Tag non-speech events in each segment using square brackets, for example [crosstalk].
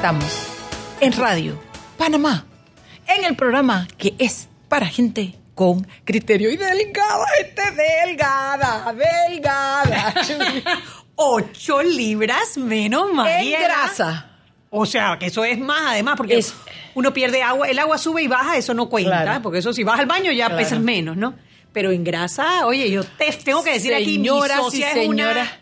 Estamos en Radio Panamá, en el programa que es para gente con criterio y delgada, gente delgada, delgada. [laughs] Ocho libras menos más. En grasa. O sea, que eso es más además, porque Es- uno pierde agua, el agua sube y baja, eso no cuenta, Claro. porque eso si vas al baño ya Claro. pesas menos, ¿no? Pero en grasa, oye, yo te tengo que decir aquí, mi Señoras y socia es señoras, una,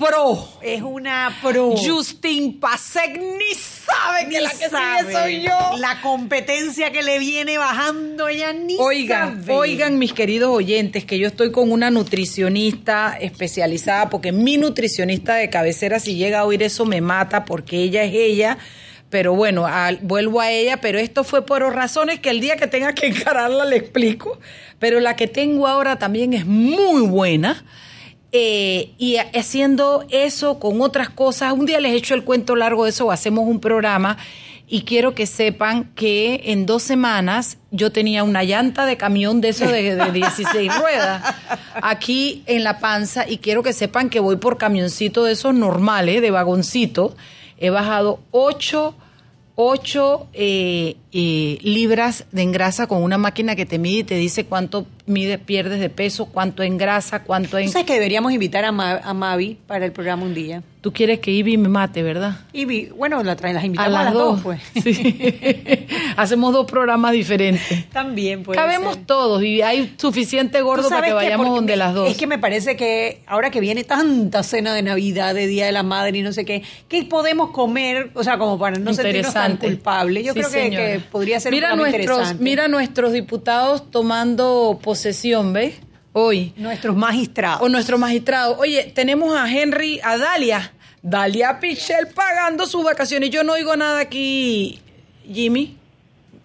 pro. es una pro. Justin Pasek ni sabe que la que sabe. sigue soy yo. La competencia que le viene bajando, ella ni Oigan, sabe. oigan mis queridos oyentes, que yo estoy con una nutricionista especializada, porque mi nutricionista de cabecera, si llega a oír eso, me mata, porque ella es ella. Pero bueno, al- vuelvo a ella, pero esto fue por razones que el día que tenga que encararla le explico. Pero la que tengo ahora también es muy buena. Eh, y haciendo eso con otras cosas, un día les echo el cuento largo de eso o hacemos un programa y quiero que sepan que en dos semanas yo tenía una llanta de camión de eso de, de 16 ruedas aquí en la panza y quiero que sepan que voy por camioncito de esos normales, de vagoncito. He bajado 8 8 eh, eh, libras de engrasa con una máquina que te mide y te dice cuánto mide, pierdes de peso, cuánto en grasa, cuánto en... ¿Tú sabes que deberíamos invitar a, Ma- a Mavi para el programa un día? Tú quieres que Ivy me mate, ¿verdad? Y vi- bueno, la traen, las invitamos a las, dos, pues. Sí. [laughs] Hacemos dos programas diferentes. [laughs] También puede Cabemos ser. todos y hay suficiente ¿Tú gordo para que vayamos donde me- las dos. Es que me parece que ahora que viene tanta cena de Navidad, de Día de la Madre y no sé qué, ¿qué podemos comer? O sea, como para no sentirnos tan culpables. Yo Sí, creo que. Que podría ser mira un nuestros, interesante. Mira nuestros diputados tomando posesión, ¿ves? Hoy. Nuestros magistrados. O nuestro magistrado. Oye, tenemos a Henry, a Dalia. Dalia Pichel pagando sus vacaciones. Yo no oigo nada aquí, Jimmy.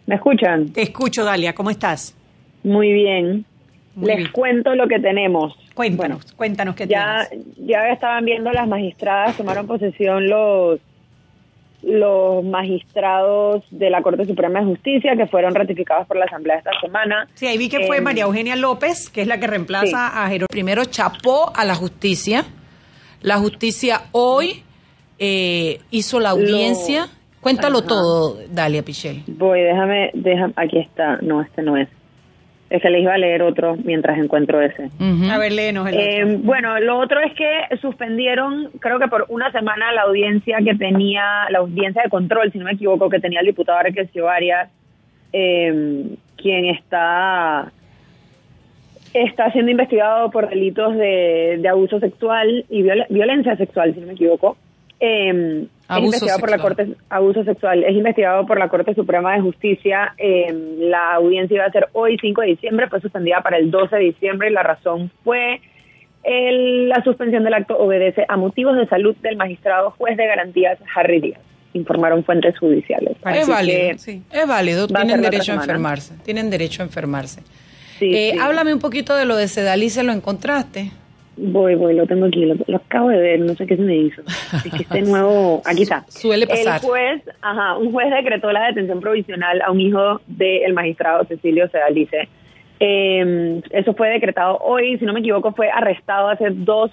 ¿Me escuchan? Te escucho, Dalia. ¿Cómo estás? Muy bien. Muy Les bien. cuento lo que tenemos. Cuéntanos, cuéntanos qué Ya, tienes. ya estaban viendo las magistradas, tomaron posesión los, los magistrados de la Corte Suprema de Justicia que fueron ratificados por la Asamblea esta semana. Sí, ahí vi que fue Eh, María Eugenia López, que es la que reemplaza Sí. a Jerónimo. Primero chapó a la justicia. La justicia hoy eh, hizo la Lo- audiencia. Cuéntalo Ajá. todo, Dalia Pichel. Voy, déjame, déjame, aquí está. No, este no es. Es que les iba a leer otro mientras encuentro ese. A ver, léenos el Eh, otro. bueno, lo otro es que suspendieron, creo que por una semana, la audiencia que tenía, la audiencia de control, si no me equivoco, que tenía el diputado Arquesio Arias, eh, quien está está siendo investigado por delitos de, de abuso sexual y viola- violencia sexual, si no me equivoco. Eh, es Abuso investigado por la. Corte abuso sexual es investigado por la Corte Suprema de Justicia. Eh, la audiencia iba a ser hoy 5 de diciembre, fue suspendida para el 12 de diciembre y la razón fue el- la suspensión del acto obedece a motivos de salud del magistrado juez de garantías Harry Díaz, informaron fuentes judiciales. Es válido, sí. es válido, a tienen derecho a enfermarse, tienen derecho a enfermarse. sí, Eh, sí. Háblame un poquito de lo de Sedalice, ¿lo encontraste? Voy, voy, lo tengo aquí, lo, lo acabo de ver, no sé qué se me hizo. Es que este [laughs] nuevo, aquí está. Suele pasar. El juez, ajá, un juez decretó la detención provisional a un hijo del magistrado Cecilio Sedalice. Eh, eso fue decretado hoy, si no me equivoco, fue arrestado hace dos,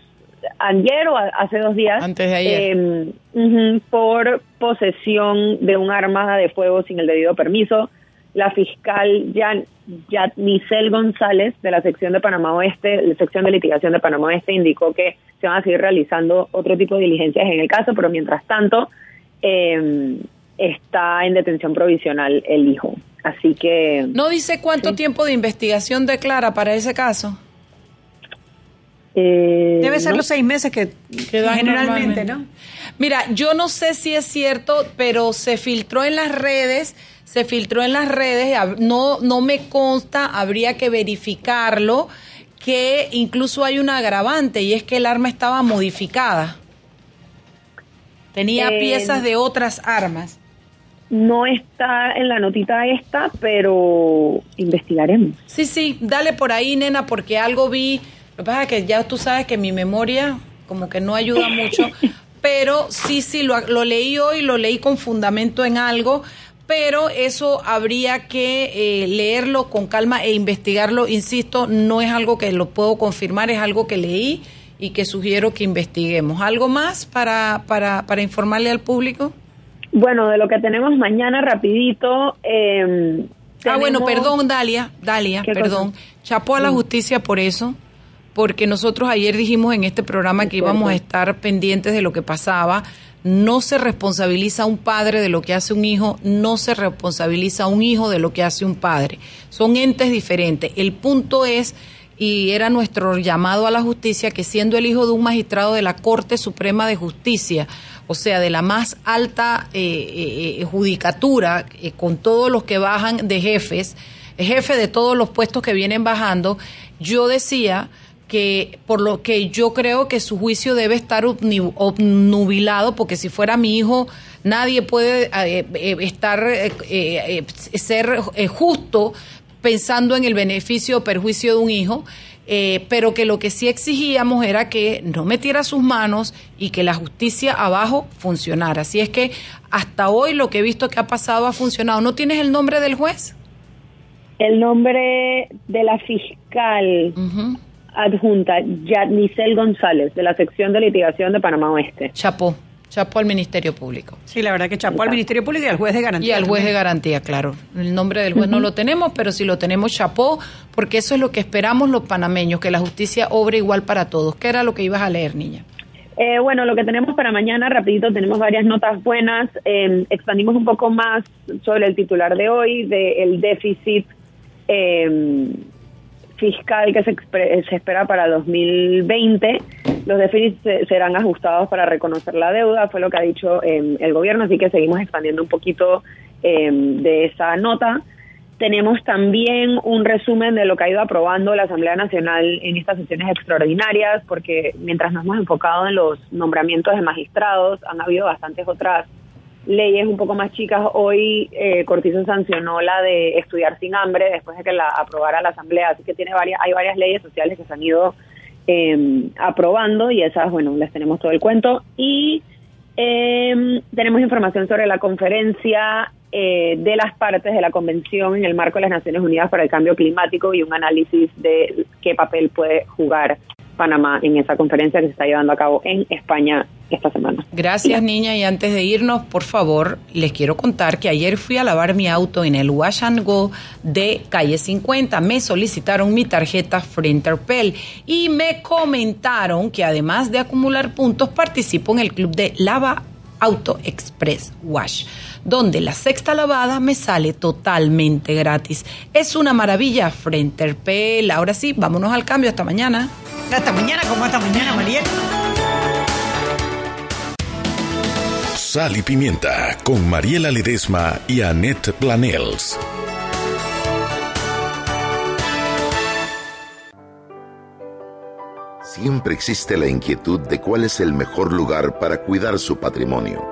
ayer o hace dos días. Antes de ayer. eh, ujú, por posesión de un arma de fuego sin el debido permiso. La fiscal Jan, Yatnicel González de la sección de Panamá Oeste, la sección de litigación de Panamá Oeste, indicó que se van a seguir realizando otro tipo de diligencias en el caso, pero mientras tanto eh, está en detención provisional el hijo. Así que ¿No dice cuánto Sí. tiempo de investigación declara para ese caso? Eh, Debe ser ¿no? los seis meses que, Que dan generalmente. ¿no? Mira, yo no sé si es cierto, pero se filtró en las redes, se filtró en las redes, no, no me consta, habría que verificarlo, que incluso hay un agravante y es que el arma estaba modificada. Tenía Eh, piezas de otras armas. No está en la notita esta, pero investigaremos. Sí, sí, dale por ahí, nena, porque algo vi. Lo que pasa es que ya tú sabes que mi memoria como que no ayuda mucho, [laughs] pero sí, sí, lo, lo leí hoy, lo leí con fundamento en algo, pero eso habría que eh, leerlo con calma e investigarlo. Insisto, no es algo que lo puedo confirmar, es algo que leí y que sugiero que investiguemos. ¿Algo más para, para, para informarle al público? Bueno, de lo que tenemos mañana rapidito. eh, Ah, bueno, perdón, Dalia, Dalia, ¿Qué perdón. cosa? Mm. Chapó a la justicia por eso, porque nosotros ayer dijimos en este programa Es que íbamos a estar pendientes de lo que pasaba. No se responsabiliza a un padre de lo que hace un hijo, no se responsabiliza a un hijo de lo que hace un padre. Son entes diferentes. El punto es, y era nuestro llamado a la justicia, que siendo el hijo de un magistrado de la Corte Suprema de Justicia, o sea, de la más alta eh, eh, eh, judicatura, eh, con todos los que bajan de jefes, jefe de todos los puestos que vienen bajando, yo decía que por lo que yo creo que su juicio debe estar obnubilado, porque si fuera mi hijo, nadie puede eh, eh, estar, eh, eh, ser justo pensando en el beneficio o perjuicio de un hijo, eh, pero que lo que sí exigíamos era que no metiera sus manos y que la justicia abajo funcionara. Así es que hasta hoy lo que he visto que ha pasado ha funcionado. ¿No tienes el nombre del juez? El nombre de la fiscal Ujú. Adjunta, Yadnicel González, de la sección de litigación de Panamá Oeste. Chapó, chapó al Ministerio Público. Sí, la verdad que chapó al Ministerio Público y al juez de garantía. Y al juez de garantía, claro. El nombre del juez no lo tenemos, pero si lo tenemos, chapó, porque eso es lo que esperamos los panameños, que la justicia obre igual para todos. ¿Qué era lo que ibas a leer, niña? Eh, bueno, lo que tenemos para mañana, rapidito, tenemos varias notas buenas. Eh, expandimos un poco más sobre el titular de hoy, del déficit eh, fiscal que se, se espera para 2020. Los déficits se- serán ajustados para reconocer la deuda, fue lo que ha dicho eh, el gobierno, así que seguimos expandiendo un poquito eh, de esa nota. Tenemos también un resumen de lo que ha ido aprobando la Asamblea Nacional en estas sesiones extraordinarias, porque mientras nos hemos enfocado en los nombramientos de magistrados, han habido bastantes otras leyes un poco más chicas. Hoy eh, Cortizo sancionó la de estudiar sin hambre después de que la aprobara la Asamblea, así que tiene varias, hay varias leyes sociales que se han ido eh, aprobando y esas, bueno, les tenemos todo el cuento. Y eh, tenemos información sobre la conferencia eh, de las partes de la Convención en el marco de las Naciones Unidas para el Cambio Climático y un análisis de qué papel puede jugar Panamá en esa conferencia que se está llevando a cabo en España esta semana. Gracias, niña. Y antes de irnos, por favor, les quiero contar que ayer fui a lavar mi auto en el Wash and Go de calle 50. Me solicitaron mi tarjeta Frenterpel y me comentaron que además de acumular puntos, participo en el club de Lava Auto Express Wash, donde la sexta lavada me sale totalmente gratis. Es una maravilla, Frenterpel. Ahora sí, vámonos al cambio. Hasta mañana. Hasta mañana, como hasta mañana, María. Sal y Pimienta con Mariela Ledesma y Annette Planels. Siempre existe la inquietud de cuál es el mejor lugar para cuidar su patrimonio.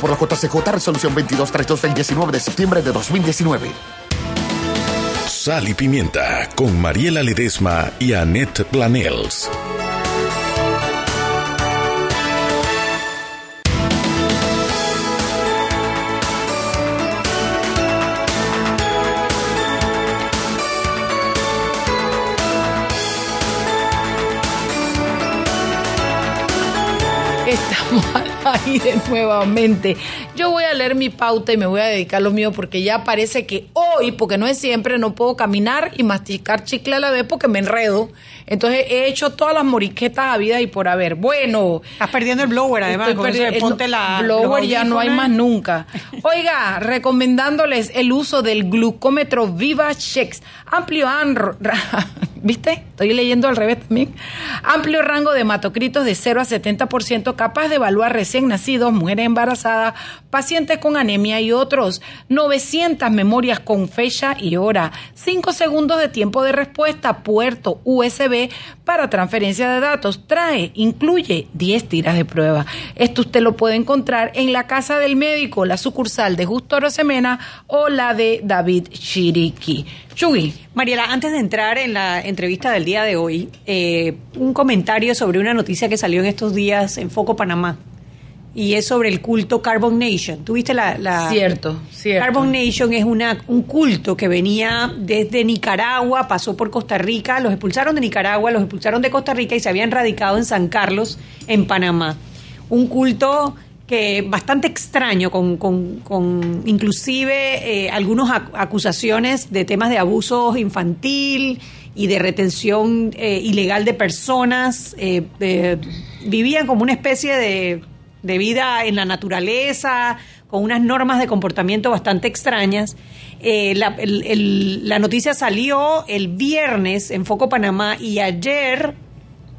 por la Junta CJ Resolución 2232 del 19 de septiembre de 2019. Sal y Pimienta con Mariela Ledesma y Annette Planels. Estamos [laughs] al aire nuevamente. Yo voy a leer mi pauta y me voy a dedicar a lo mío porque ya parece que hoy, porque no es siempre, no puedo caminar y masticar chicle a la vez porque me enredo. Entonces he hecho todas las moriquetas a vida y por haber. Bueno. Estás perdiendo el blower, además. Con eso de perdi- ponte el la. blower ya no hay más nunca. Oiga, recomendándoles el uso del glucómetro Viva Chex. Amplio anro- [laughs] ¿Viste? Estoy leyendo al revés también. Amplio rango de hematocritos de 0 a 70%, capaz de evaluar recién nacidos, mujeres embarazadas, pacientes con anemia y otros. 900 memorias con fecha y hora. 5 segundos de tiempo de respuesta, puerto USB para transferencia de datos. Trae, incluye 10 tiras de prueba. Esto usted lo puede encontrar en la casa del médico, la sucursal de Justo Rosemena o la de David Chiriqui. Chugui. Mariela, antes de entrar en la entrevista del día de hoy, eh, un comentario sobre una noticia que salió en estos días en Foco Panamá. Y es sobre el culto Carbon Nation. ¿Tuviste la, la- Cierto, cierto. Carbon Nation es una, un culto que venía desde Nicaragua, pasó por Costa Rica, los expulsaron de Nicaragua, los expulsaron de Costa Rica y se habían radicado en San Carlos, en Panamá. Un culto que bastante extraño, con, con, con inclusive eh, algunas ac- acusaciones de temas de abuso infantil y de retención eh, ilegal de personas. eh, vivían como una especie de, de vida en la naturaleza, con unas normas de comportamiento bastante extrañas. Eh, la, noticia salió el viernes en Foco Panamá y ayer,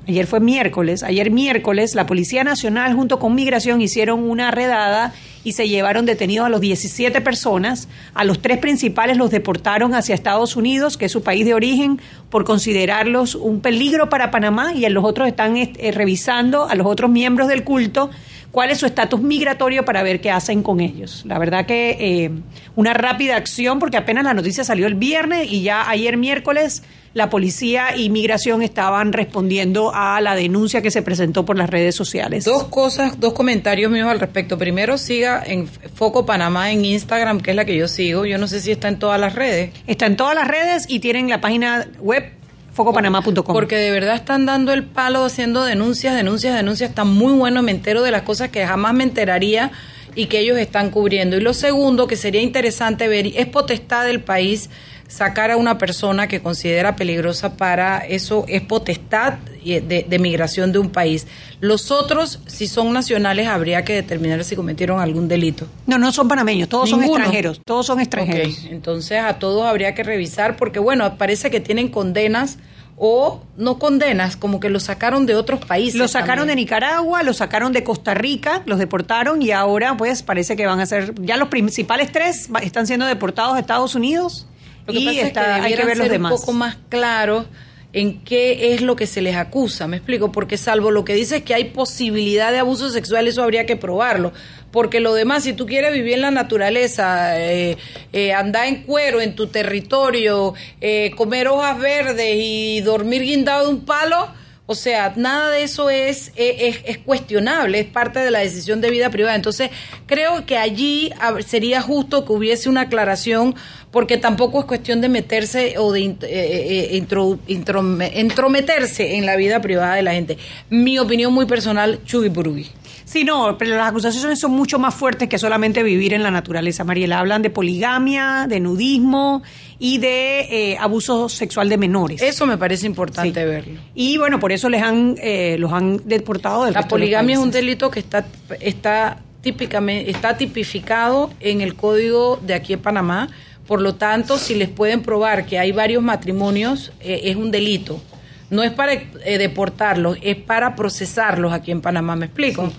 ayer fue miércoles, ayer miércoles la Policía Nacional junto con Migración hicieron una redada y se llevaron detenidos a los 17 personas. A los tres principales los deportaron hacia Estados Unidos, que es su país de origen, por considerarlos un peligro para Panamá y los otros están eh, revisando a los otros miembros del culto cuál es su estatus migratorio para ver qué hacen con ellos. La verdad que eh, una rápida acción, porque apenas la noticia salió el viernes y ya ayer miércoles la policía y migración estaban respondiendo a la denuncia que se presentó por las redes sociales. Dos cosas, dos comentarios míos al respecto. Primero, siga en Foco Panamá en Instagram, que es la que yo sigo. Yo no sé si está en todas las redes. Está en todas las redes y tienen la página web focopanamá.com. Porque de verdad están dando el palo haciendo denuncias, denuncias, denuncias. Está muy bueno, me entero de las cosas que jamás me enteraría y que ellos están cubriendo. Y lo segundo, que sería interesante ver, es potestad del país sacar a una persona que considera peligrosa para eso, es potestad de, de migración de un país. Los otros, si son nacionales, habría que determinar si cometieron algún delito. No, no son panameños, todos son extranjeros, todos son extranjeros. Ok, entonces a todos habría que revisar porque bueno, parece que tienen condenas o no condenas, como que los sacaron de otros países. Los sacaron de. Nicaragua, los sacaron de Costa Rica, los deportaron y ahora pues parece que van a ser, ya los principales tres están siendo deportados a Estados Unidos Lo que y pasa está- es que hay que ver los demás. un poco más claros en qué es lo que se les acusa, me explico, porque salvo lo que dice es que hay posibilidad de abuso sexual, eso habría que probarlo, porque lo demás, si tú quieres vivir en la naturaleza, eh, eh, andar en cuero en tu territorio, eh, comer hojas verdes y dormir guindado de un palo, o sea, nada de eso es, es, es cuestionable, es parte de la decisión de vida privada. Entonces, creo que allí sería justo que hubiese una aclaración, porque tampoco es cuestión de meterse o de eh, eh, intro- introme- entrometerse en la vida privada de la gente. Mi opinión muy personal, Chubi Burugui. Sí, no, pero las acusaciones son mucho más fuertes que solamente vivir en la naturaleza, Mariela. Hablan de poligamia, de nudismo y de eh, abuso sexual de menores. Eso me parece importante Sí. verlo. Y bueno, por eso les han, eh, los han deportado del La de poligamia es un delito que está, está típicamente, está tipificado en el código de aquí en Panamá. Por lo tanto, si les pueden probar que hay varios matrimonios, eh, es un delito. No es para eh, deportarlos, es para procesarlos aquí en Panamá. ¿Me explico?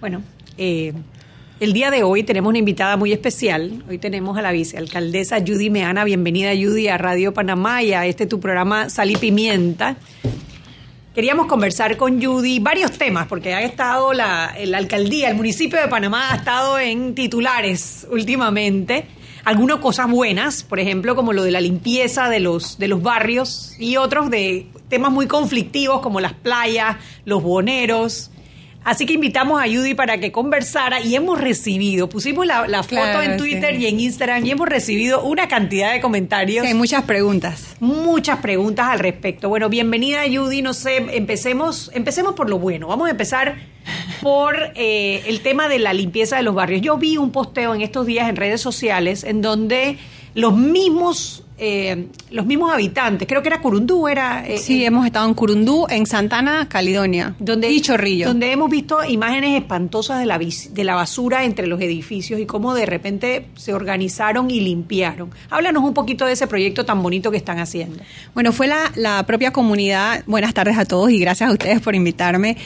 Bueno, eh, el día de hoy tenemos una invitada muy especial. Hoy tenemos a la vicealcaldesa Judy Meana. Bienvenida, Judy, a Radio Panamá y a este tu programa Sal y Pimienta. Queríamos conversar con Judy varios temas, porque ha estado la, la alcaldía, el municipio de Panamá ha estado en titulares últimamente. Algunas cosas buenas, por ejemplo, como lo de la limpieza de los, de los barrios, y otros de temas muy conflictivos como las playas, los boneros. Así que invitamos a Judy para que conversara y hemos recibido, pusimos la, la foto en Twitter sí. y en Instagram y hemos recibido una cantidad de comentarios. Sí, hay muchas preguntas. Muchas preguntas al respecto. Bueno, bienvenida Judy, no sé, empecemos, empecemos por lo bueno. Vamos a empezar por eh, el tema de la limpieza de los barrios. Yo vi un posteo en estos días en redes sociales en donde los mismos, eh, los mismos habitantes, creo que era Curundú, era... eh, Sí, eh, hemos estado en Curundú, en Santana, Caledonia donde, y Chorrillo. Donde hemos visto imágenes espantosas de la, de la basura entre los edificios y cómo de repente se organizaron y limpiaron. Háblanos un poquito de ese proyecto tan bonito que están haciendo. Bueno, fue la, la propia comunidad. Buenas tardes a todos y gracias a ustedes por invitarme.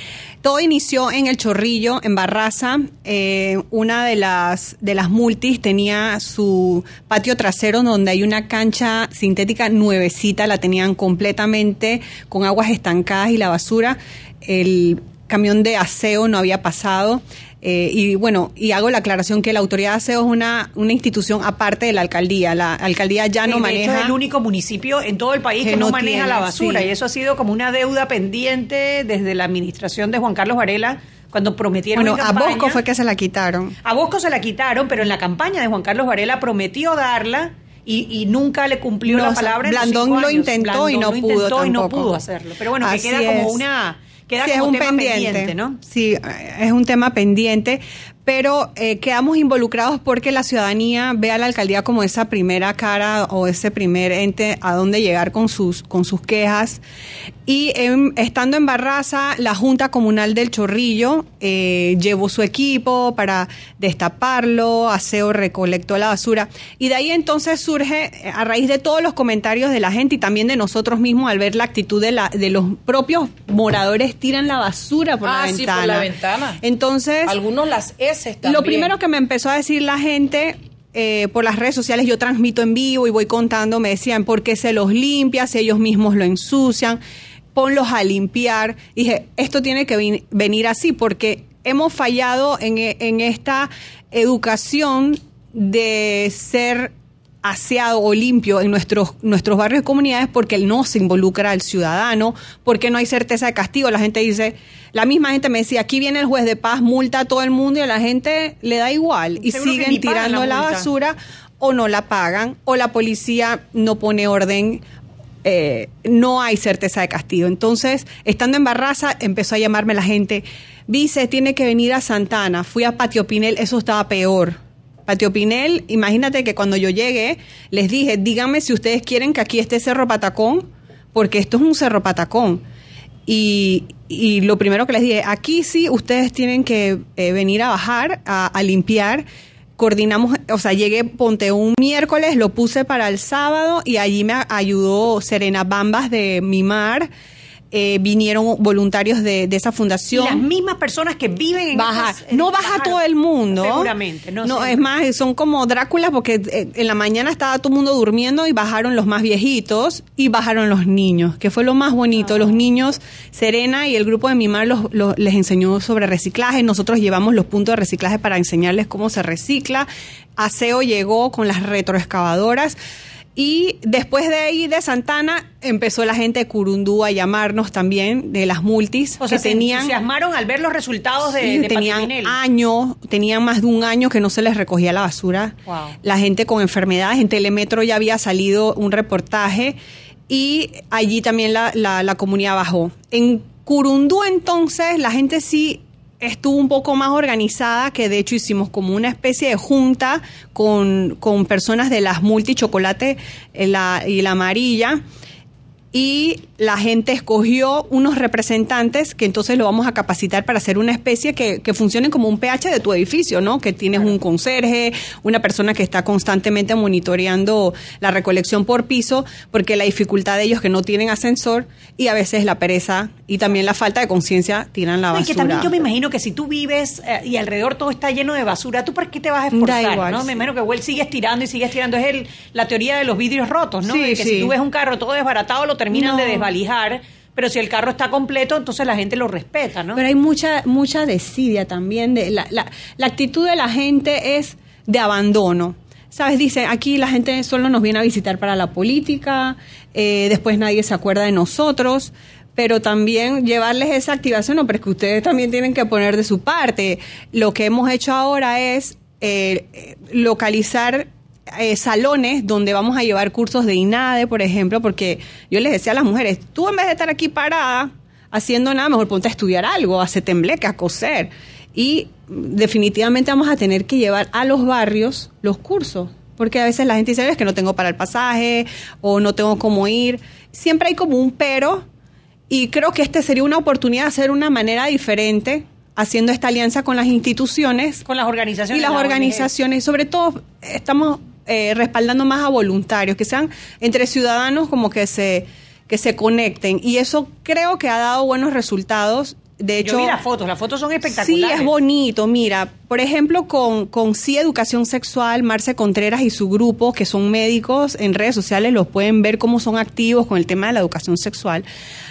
Todo inició en el Chorrillo, en Barraza. Eh, una de las, de las multis tenía su patio trasero donde hay una cancha sintética nuevecita, la tenían completamente con aguas estancadas y la basura. El camión de aseo no había pasado. Eh, y bueno, y hago la aclaración que la autoridad de aseo es una, una institución aparte de la alcaldía. La alcaldía ya no hecho, maneja. es el único municipio en todo el país que, que no, no maneja tiene, la basura sí. y eso ha sido como una deuda pendiente desde la administración de Juan Carlos Varela cuando prometieron Bueno, en a Bosco fue que se la quitaron. a Bosco se la quitaron, pero en la campaña de Juan Carlos Varela prometió darla y, y nunca le cumplió No, la o sea, palabra. en los Blandón lo años. intentó y Blandón no lo pudo intentó y no pudo hacerlo. Pero bueno, que Así queda como es. una queda Sí, como es un tema pendiente, pendiente, ¿no? Sí, es un tema pendiente, pero eh, quedamos involucrados porque la ciudadanía ve a la alcaldía como esa primera cara o ese primer ente a donde llegar con sus con sus quejas. Y em, estando en Barraza, la Junta Comunal del Chorrillo eh, llevó su equipo para destaparlo, aseo recolectó la basura. Y de ahí entonces surge, a raíz de todos los comentarios de la gente y también de nosotros mismos, al ver la actitud de, la, de los propios moradores, tiran la basura por Ah, la sí, ventana. por la ventana. Entonces, Algunos las También. lo primero que me empezó a decir la gente eh, por las redes sociales, yo transmito en vivo y voy contando, me decían, ¿por qué se los limpia si ellos mismos lo ensucian? Ponlos a limpiar. Dije, esto tiene que venir así porque hemos fallado en, e- en esta educación de ser aseado o limpio en nuestros, nuestros barrios y comunidades porque no se involucra al ciudadano, porque no hay certeza de castigo. La gente dice, la misma gente me decía, aquí viene el juez de paz, multa a todo el mundo y a la gente le da igual y Seguro siguen tirando la basura o no la pagan o la policía no pone orden. eh, no hay certeza de castigo. Entonces, estando en Barraza, empezó a llamarme la gente, Vice, tiene que venir a Santana. Fui a Patio Pinel, eso estaba peor. Patio Pinel, imagínate que cuando yo llegué, les dije, díganme si ustedes quieren que aquí esté Cerro Patacón, porque esto es un Cerro Patacón. Y, y lo primero que les dije, aquí sí, ustedes tienen que eh, venir a bajar, a, a limpiar. Coordinamos, o sea, llegué, ponte un miércoles, lo puse para el sábado y allí me ayudó Serena Bambas de Mimar. Eh, vinieron voluntarios de, de esa Y fundación. las mismas personas que viven en Baja. estas- no estas- baja todo el mundo. Seguramente. No, es más, son como Dráculas porque eh, en la mañana estaba todo el mundo durmiendo y bajaron los más viejitos y bajaron los niños, que fue lo más bonito. Ah. Los niños, Serena y el grupo de Mimar los, los- les enseñó sobre reciclaje. Nosotros llevamos los puntos de reciclaje para enseñarles cómo se recicla. Aseo llegó con las retroexcavadoras. Y después de ahí, de Santana, empezó la gente de Curundú a llamarnos también, de las multis, O sea, que se tenían entusiasmaron al ver los resultados de, Sí, de tenían años, tenían más de un año que no se les recogía la basura. Wow. La gente con enfermedades, en Telemetro ya había salido un reportaje y allí también la, la- la comunidad bajó. En Curundú entonces la gente sí estuvo un poco más organizada, que de hecho hicimos como una especie de junta con, con personas de las multichocolate eh, la, y la amarilla y la gente escogió unos representantes que entonces lo vamos a capacitar para hacer una especie que, que funcione como un pH de tu edificio, ¿no? Que tienes un conserje, una persona que está constantemente monitoreando la recolección por piso, porque la dificultad de ellos que no tienen ascensor y a veces la pereza y también la falta de conciencia tiran la No, y basura. que también yo me imagino que si tú vives eh, y alrededor todo está lleno de basura, ¿tú para qué te vas a esforzar? Da igual, ¿no? sí. Me imagino que igual sigues tirando y sigues tirando. Es el, la teoría de los vidrios rotos, ¿no? Sí, que sí. si tú ves un carro todo desbaratado, lo terminan No. de desvalijar pero si el carro está completo, entonces la gente lo respeta, ¿no? Pero hay mucha, mucha desidia también. De la, la, la actitud de la gente es de abandono. ¿Sabes? Dice, aquí la gente solo nos viene a visitar para la política, eh, después nadie se acuerda de nosotros, pero también llevarles esa activación, no, pero es que ustedes también tienen que poner de su parte. Lo que hemos hecho ahora es eh, eh, localizar eh, salones donde vamos a llevar cursos de INADE, por ejemplo, porque yo les decía a las mujeres, tú en vez de estar aquí parada haciendo nada, mejor ponte a estudiar algo, a hacer tembleque, a coser. Y definitivamente vamos a tener que llevar a los barrios los cursos, porque a veces la gente dice, es que no tengo para el pasaje o no tengo cómo ir. Siempre hay como un pero y creo que este sería una oportunidad de hacer una manera diferente haciendo esta alianza con las instituciones. Con las organizaciones. Y las la organizaciones, sobre todo estamos eh, respaldando más a voluntarios, que sean entre ciudadanos como que se, que se conecten. Y eso creo que ha dado buenos resultados. De hecho, Yo vi las fotos, las fotos son espectaculares. Sí, es bonito. Mira, por ejemplo, con, con Sí Educación Sexual, Marce Contreras y su grupo, que son médicos, en redes sociales los pueden ver cómo son activos con el tema de la educación sexual.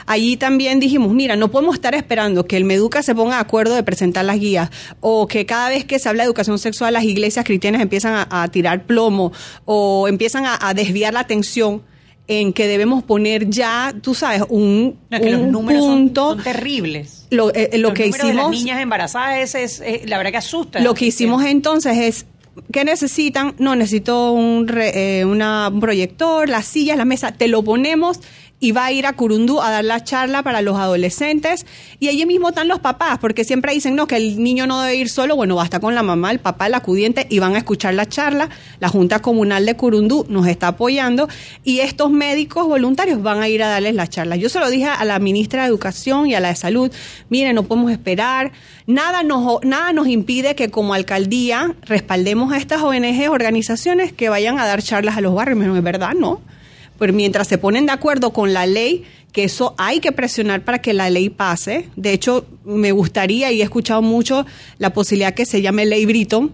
Allí también dijimos, mira, no podemos estar esperando que el Meduca se ponga de acuerdo de presentar las guías o que cada vez que se habla de educación sexual las iglesias cristianas empiezan a, a tirar plomo o empiezan a, a desviar la atención en que debemos poner ya, tú sabes, un, No, que los un números son- punto. son, terribles. Lo, eh, lo Los que números de hicimos las niñas embarazadas es, es- es- la verdad que asusta. lo que hicimos entonces es, ¿qué necesitan? No, necesito un, re- eh, una- un proyector, las sillas, la mesa, te lo ponemos y va a ir a Curundú a dar la charla para los adolescentes y allí mismo están los papás, porque siempre dicen, no, que el niño no debe ir solo, bueno, basta con la mamá, el papá, el acudiente y van a escuchar la charla. La Junta Comunal de Curundú nos está apoyando y estos médicos voluntarios van a ir a darles la charla. Yo se lo dije a la ministra de Educación y a la de Salud, miren, no podemos esperar, nada nos, nada nos impide que como alcaldía respaldemos a estas ONG, organizaciones que vayan a dar charlas a los barrios, es verdad, ¿no? Pero mientras se ponen de acuerdo con la ley, que eso hay que presionar para que la ley pase. De hecho, me gustaría y he escuchado mucho la posibilidad que se llame ley Britton,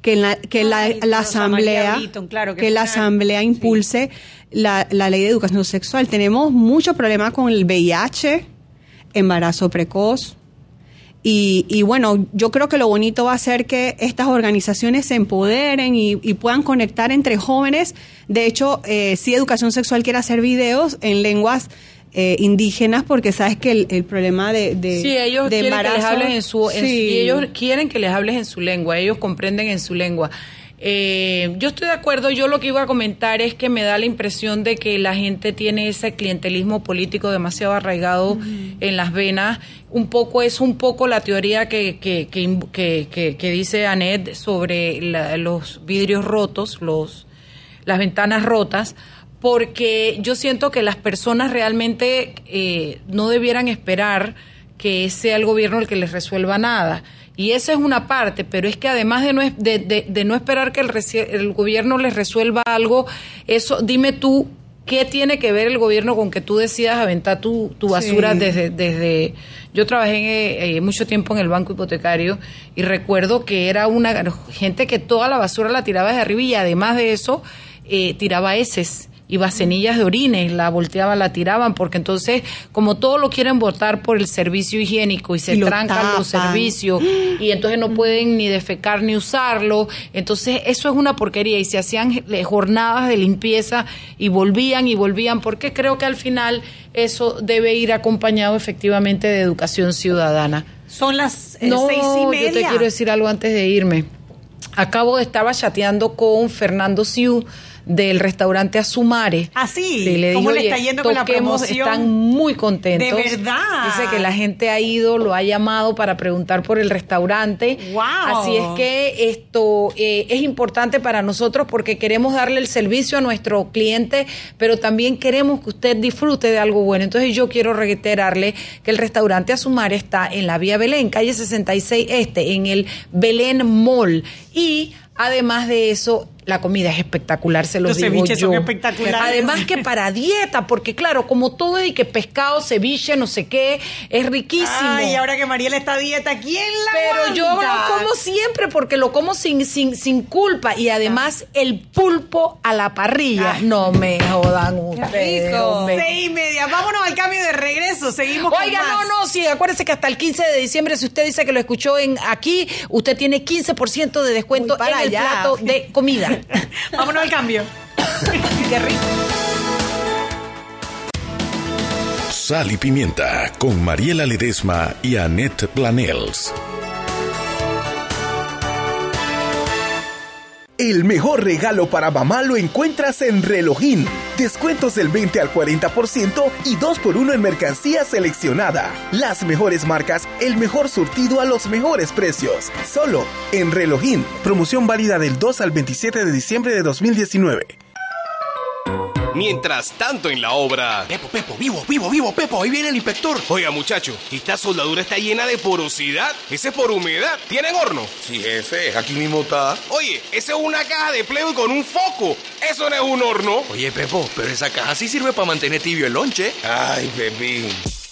que la, que la, Ay, la asamblea, Britton, claro, que la asamblea sí. impulse la, la ley de educación sexual. Tenemos mucho problema con el VIH, embarazo precoz. Y, y bueno, yo creo que lo bonito va a ser que estas organizaciones se empoderen y, y puedan conectar entre jóvenes. De hecho, eh, sí, Educación Sexual quiere hacer videos en lenguas eh, indígenas porque sabes que el, el problema de, de, Sí, ellos de quieren que les hables en su, en- Sí. ellos quieren que les hables en su lengua, ellos comprenden en su lengua. Eh, yo estoy de acuerdo, yo lo que iba a comentar es que me da la impresión de que la gente tiene ese clientelismo político demasiado arraigado en las venas. Un poco es un poco la teoría que, que, que, que- que- que dice Anet sobre la- los vidrios rotos, los, las ventanas rotas, porque yo siento que las personas realmente eh, no debieran esperar que sea el gobierno el que les resuelva nada. Y esa es una parte, pero es que además de no, de, de- de no esperar que el, el gobierno les resuelva algo, eso, dime tú, ¿qué tiene que ver el gobierno con que tú decidas aventar tu, tu basura Sí. desde, desde... Yo trabajé eh, mucho tiempo en el banco hipotecario y recuerdo que era una gente que toda la basura la tiraba desde arriba y además de eso eh, tiraba heces y vasenillas de orines, la volteaban, la tiraban, porque entonces, como todo lo quieren votar por el servicio higiénico y se Y lo trancan los servicios y entonces no pueden ni defecar ni usarlo, entonces eso es una porquería y se hacían eh, jornadas de limpieza y volvían y volvían, porque creo que al final eso debe ir acompañado efectivamente de educación ciudadana. Son las eh, No, seis y media. yo te quiero decir algo antes de irme. Acabo de estaba chateando con Fernando Siu del restaurante Azumare. Ah, sí. Le ¿Cómo le está "Oye, yendo con la toquemos", promoción? Están muy contentos. De verdad. Dice que la gente ha ido, lo ha llamado para preguntar por el restaurante. Wow. Así es que esto eh, es importante para nosotros porque queremos darle el servicio a nuestro cliente, pero también queremos que usted disfrute de algo bueno. Entonces yo quiero reiterarle que el restaurante Azumare está en la vía Belén, calle 66 Este, en el Belén Mall. Y además de eso, la comida es espectacular, se los Los digo ceviches yo. son espectaculares. Además que para dieta, porque claro, como todo y que pescado, ceviche, no sé qué, es riquísimo. Ay, ahora que Mariela está a dieta, ¿quién la Pero yo aguanta? lo como siempre porque lo como sin, sin, sin culpa y además el pulpo a la parrilla. No me jodan ustedes. Seis y media. Vámonos al cambio de regreso. Seguimos Oiga, con más. no, no, sí, acuérdese que hasta el 15 de diciembre, si usted dice que lo escuchó en aquí, usted tiene 15% de descuento para en el allá. plato de comida. [laughs] Vámonos al cambio. [laughs] Qué rico. Sal y Pimienta con Mariela Ledesma y Annette Planels. El mejor regalo para mamá lo encuentras en Relojín. Descuentos del 20 al 40% y 2x1 en mercancía seleccionada. Las mejores marcas, el mejor surtido a los mejores precios. Solo en Relojín. Promoción válida del 2 al 27 de diciembre de 2019. Mientras tanto en la obra. Pepo, Pepo, vivo, vivo, vivo, Pepo, ahí viene el inspector. Oiga, muchacho, esta soldadura está llena de porosidad. Ese es por humedad. ¿Tienen horno? Sí, jefe, aquí mismo está. Oye, esa es una caja de Playboy con un foco. Eso no es un horno. Oye, Pepo, pero esa caja sí sirve para mantener tibio el lonche. Ay, Pepín.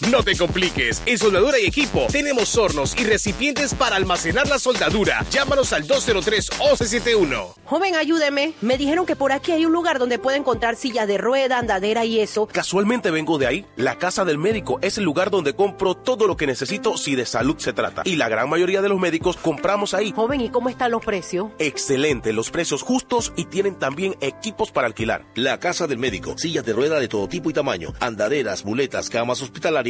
No te compliques. En Soldadura y Equipo tenemos hornos y recipientes para almacenar la soldadura. Llámanos al 203-1171. Joven, ayúdeme. Me dijeron que por aquí hay un lugar donde puede encontrar sillas de rueda, andadera y eso. Casualmente vengo de ahí. La casa del médico es el lugar donde compro todo lo que necesito si de salud se trata. Y la gran mayoría de los médicos compramos ahí. Joven, ¿y cómo están los precios? Excelente, los precios justos y tienen también equipos para alquilar. La Casa del Médico, sillas de rueda de todo tipo y tamaño, andaderas, muletas, camas hospitalarias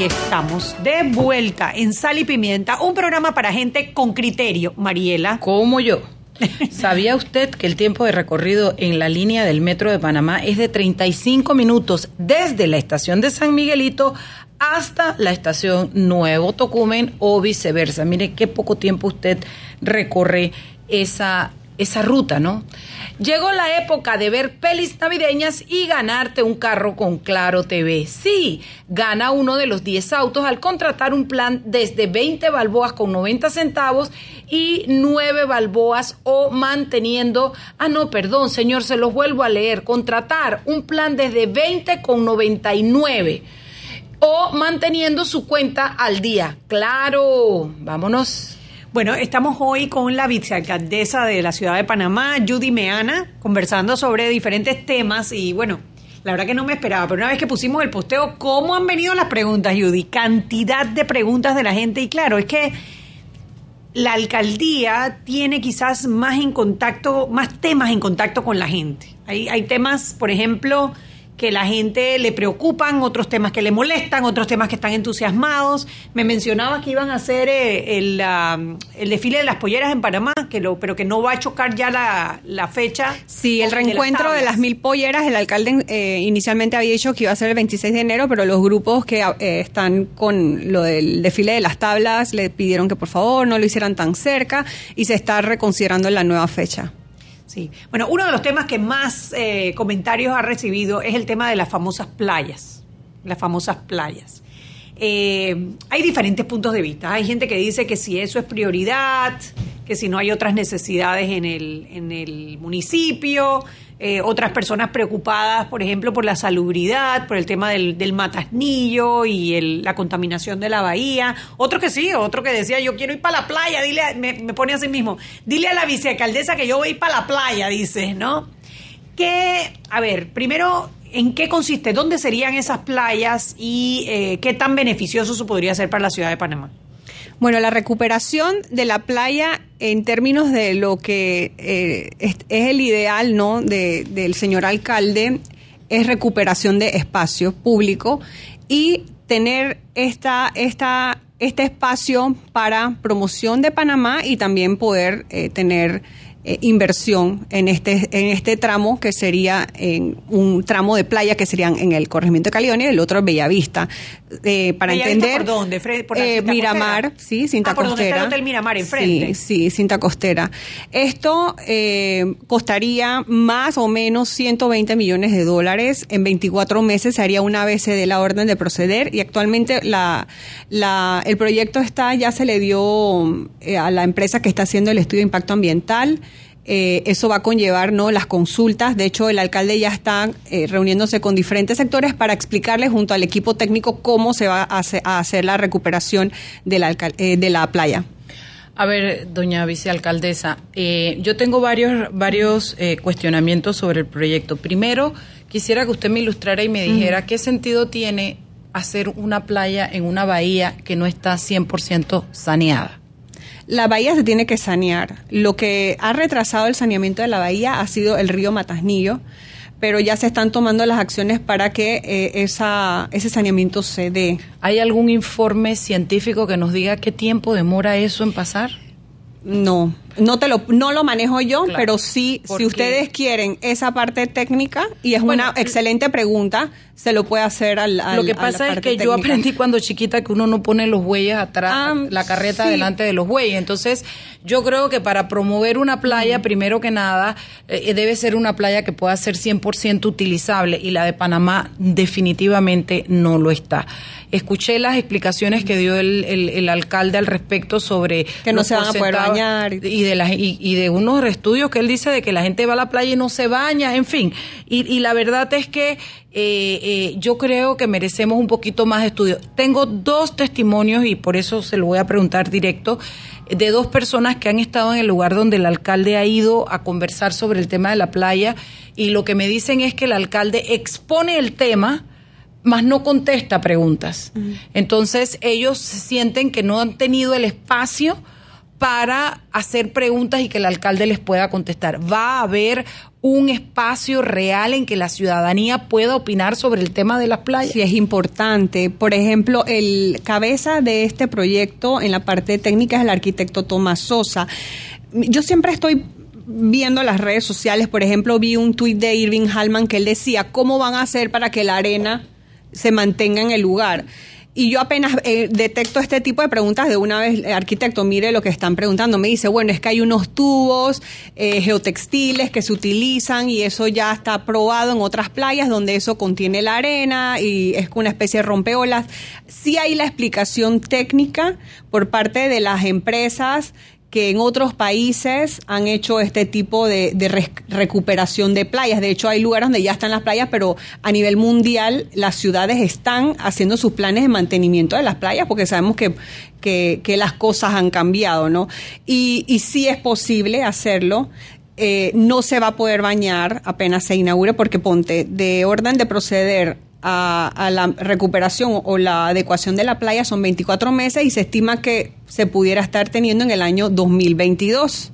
Y estamos de vuelta en Sal y Pimienta, un programa para gente con criterio. Mariela. Como yo. [laughs] ¿Sabía usted que el tiempo de recorrido en la línea del metro de Panamá es de 35 minutos desde la estación de San Miguelito hasta la estación Nuevo Tocumen o viceversa? Mire qué poco tiempo usted recorre esa, esa ruta, ¿no? Llegó la época de ver pelis navideñas y ganarte un carro con Claro TV. Sí, gana uno de los 10 autos al contratar un plan desde 20 balboas con 90 centavos y 9 balboas o manteniendo, ah no, perdón, señor, se los vuelvo a leer, contratar un plan desde 20 con 99 o manteniendo su cuenta al día. Claro, vámonos. Bueno, estamos hoy con la vicealcaldesa de la ciudad de Panamá, Judy Meana, conversando sobre diferentes temas y bueno, la verdad que no me esperaba, pero una vez que pusimos el posteo, ¿cómo han venido las preguntas, Judy? Cantidad de preguntas de la gente y claro, es que la alcaldía tiene quizás más en contacto, más temas en contacto con la gente. Hay, hay temas, por ejemplo, que la gente le preocupan, otros temas que le molestan, otros temas que están entusiasmados. Me mencionaba que iban a hacer eh, el, el, desfile de las polleras en Panamá, que lo, pero que no va a chocar ya la, la fecha. Sí, el reencuentro de, de, las mil polleras, el alcalde eh, inicialmente había dicho que iba a ser el 26 de enero, pero los grupos que eh, están con lo del desfile de las tablas le pidieron que por favor no lo hicieran tan cerca y se está reconsiderando la nueva fecha. Sí. Bueno, uno de los temas que más eh, comentarios ha recibido es el tema de las famosas playas. Las famosas playas. Eh, hay diferentes puntos de vista. Hay gente que dice que si eso es prioridad, que si no hay otras necesidades en el, en el municipio, eh, otras personas preocupadas, por ejemplo, por la salubridad, por el tema del, del matasnillo y el, la contaminación de la bahía. Otro que sí, otro que decía, yo quiero ir para la playa, dile, a, me, me, pone así mismo, dile a la vicealcaldesa que yo voy para la playa, dice, ¿no? Que, a ver, primero, ¿en qué consiste? ¿Dónde serían esas playas y eh, qué tan beneficioso eso podría ser para la ciudad de Panamá? Bueno, la recuperación de la playa en términos de lo que eh, es, el ideal ¿no? De, del señor alcalde es recuperación de espacio público y tener esta, esta, este espacio para promoción de Panamá y también poder eh, tener eh, inversión en este en este tramo que sería en un tramo de playa que serían en el corregimiento de Calión y el otro Bellavista eh, para entender por dónde? Fre- por la eh, Cinta Miramar Costera. sí Cinta Ah, por donde está Costera el Hotel Miramar, enfrente. sí sí Cinta Costera esto eh, costaría más o menos 120 millones de dólares en 24 meses se haría una vez se dé la orden de proceder y actualmente la, la el proyecto está ya se le dio eh, a la empresa que está haciendo el estudio de impacto ambiental eh, eso va a conllevar ¿no? las consultas. De hecho, el alcalde ya está eh, reuniéndose con diferentes sectores para explicarle junto al equipo técnico cómo se va a hacer, a hacer la recuperación de la, alcal- eh, de la playa. A ver, doña vicealcaldesa, eh, yo tengo varios, varios eh, cuestionamientos sobre el proyecto. Primero, quisiera que usted me ilustrara y me dijera qué sentido tiene hacer una playa en una bahía que no está 100% saneada. La bahía se tiene que sanear. Lo que ha retrasado el saneamiento de la bahía ha sido el río Matasnillo, pero ya se están tomando las acciones para que eh, esa, ese saneamiento se dé. ¿Hay algún informe científico que nos diga qué tiempo demora eso en pasar? No, no te lo, no lo manejo yo, Claro, pero sí, si ustedes quieren esa parte técnica, y es una excelente pregunta, se lo puede hacer al, al- Lo que pasa es que yo aprendí cuando chiquita que uno no pone los bueyes atrás, la carreta sí. delante de los bueyes. Entonces, yo creo que para promover una playa, primero que nada, eh, debe ser una playa que pueda ser 100% utilizable y la de Panamá definitivamente no lo está. Escuché las explicaciones que dio el, el- el alcalde al respecto sobre Que no se van a poder bañar. y de las y, y de unos estudios que él dice de que la gente va a la playa y no se baña, en fin. Y, y la verdad es que eh, eh, yo creo que merecemos un poquito más de estudio. Tengo dos testimonios y por eso se lo voy a preguntar directo de dos personas que han estado en el lugar donde el alcalde ha ido a conversar sobre el tema de la playa y lo que me dicen es que el alcalde expone el tema más no contesta preguntas. Entonces ellos sienten que no han tenido el espacio para hacer preguntas y que el alcalde les pueda contestar. Va a haber un espacio real en que la ciudadanía pueda opinar sobre el tema de las playas. Sí, es importante. Por ejemplo, el cabeza de este proyecto en la parte técnica es el arquitecto Tomás Sosa. Yo siempre estoy viendo las redes sociales, por ejemplo, vi un tuit de Irving Hallman que él decía, ¿cómo van a hacer para que la arena se mantenga en el lugar? Y yo apenas eh, detecto este tipo de preguntas de una vez, eh, arquitecto, mire lo que están preguntando. Me dice, bueno, es que hay unos tubos eh, geotextiles que se utilizan y eso ya está probado en otras playas donde eso contiene la arena y es una especie de rompeolas. Sí hay la explicación técnica por parte de las empresas que en otros países han hecho este tipo de, recuperación de playas. De hecho, hay lugares donde ya están las playas, pero a nivel mundial las ciudades están haciendo sus planes de mantenimiento de las playas porque sabemos que, que, que las cosas han cambiado, ¿no? Y, y sí es posible hacerlo. Eh, no se va a poder bañar apenas se inaugure porque ponte de orden de proceder a, a la recuperación o la adecuación de la playa son 24 meses y se estima que se pudiera estar teniendo en el año 2022.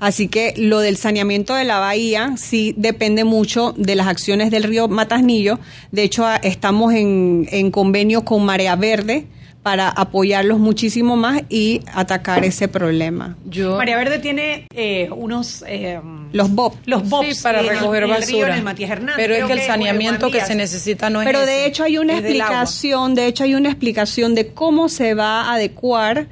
Así que lo del saneamiento de la bahía sí depende mucho de las acciones del río Matasnillo. De hecho, estamos en, en convenio con Marea Verde para apoyarlos muchísimo más y atacar ese problema. Yo María Verde tiene eh, unos... eh, Los BOP. los bobs Sí, para el- recoger en el río, basura. Matías Hernández, Pero es que el saneamiento que se necesita no es Pero de ese, hecho hay una explicación, de hecho hay una explicación de cómo se va a adecuar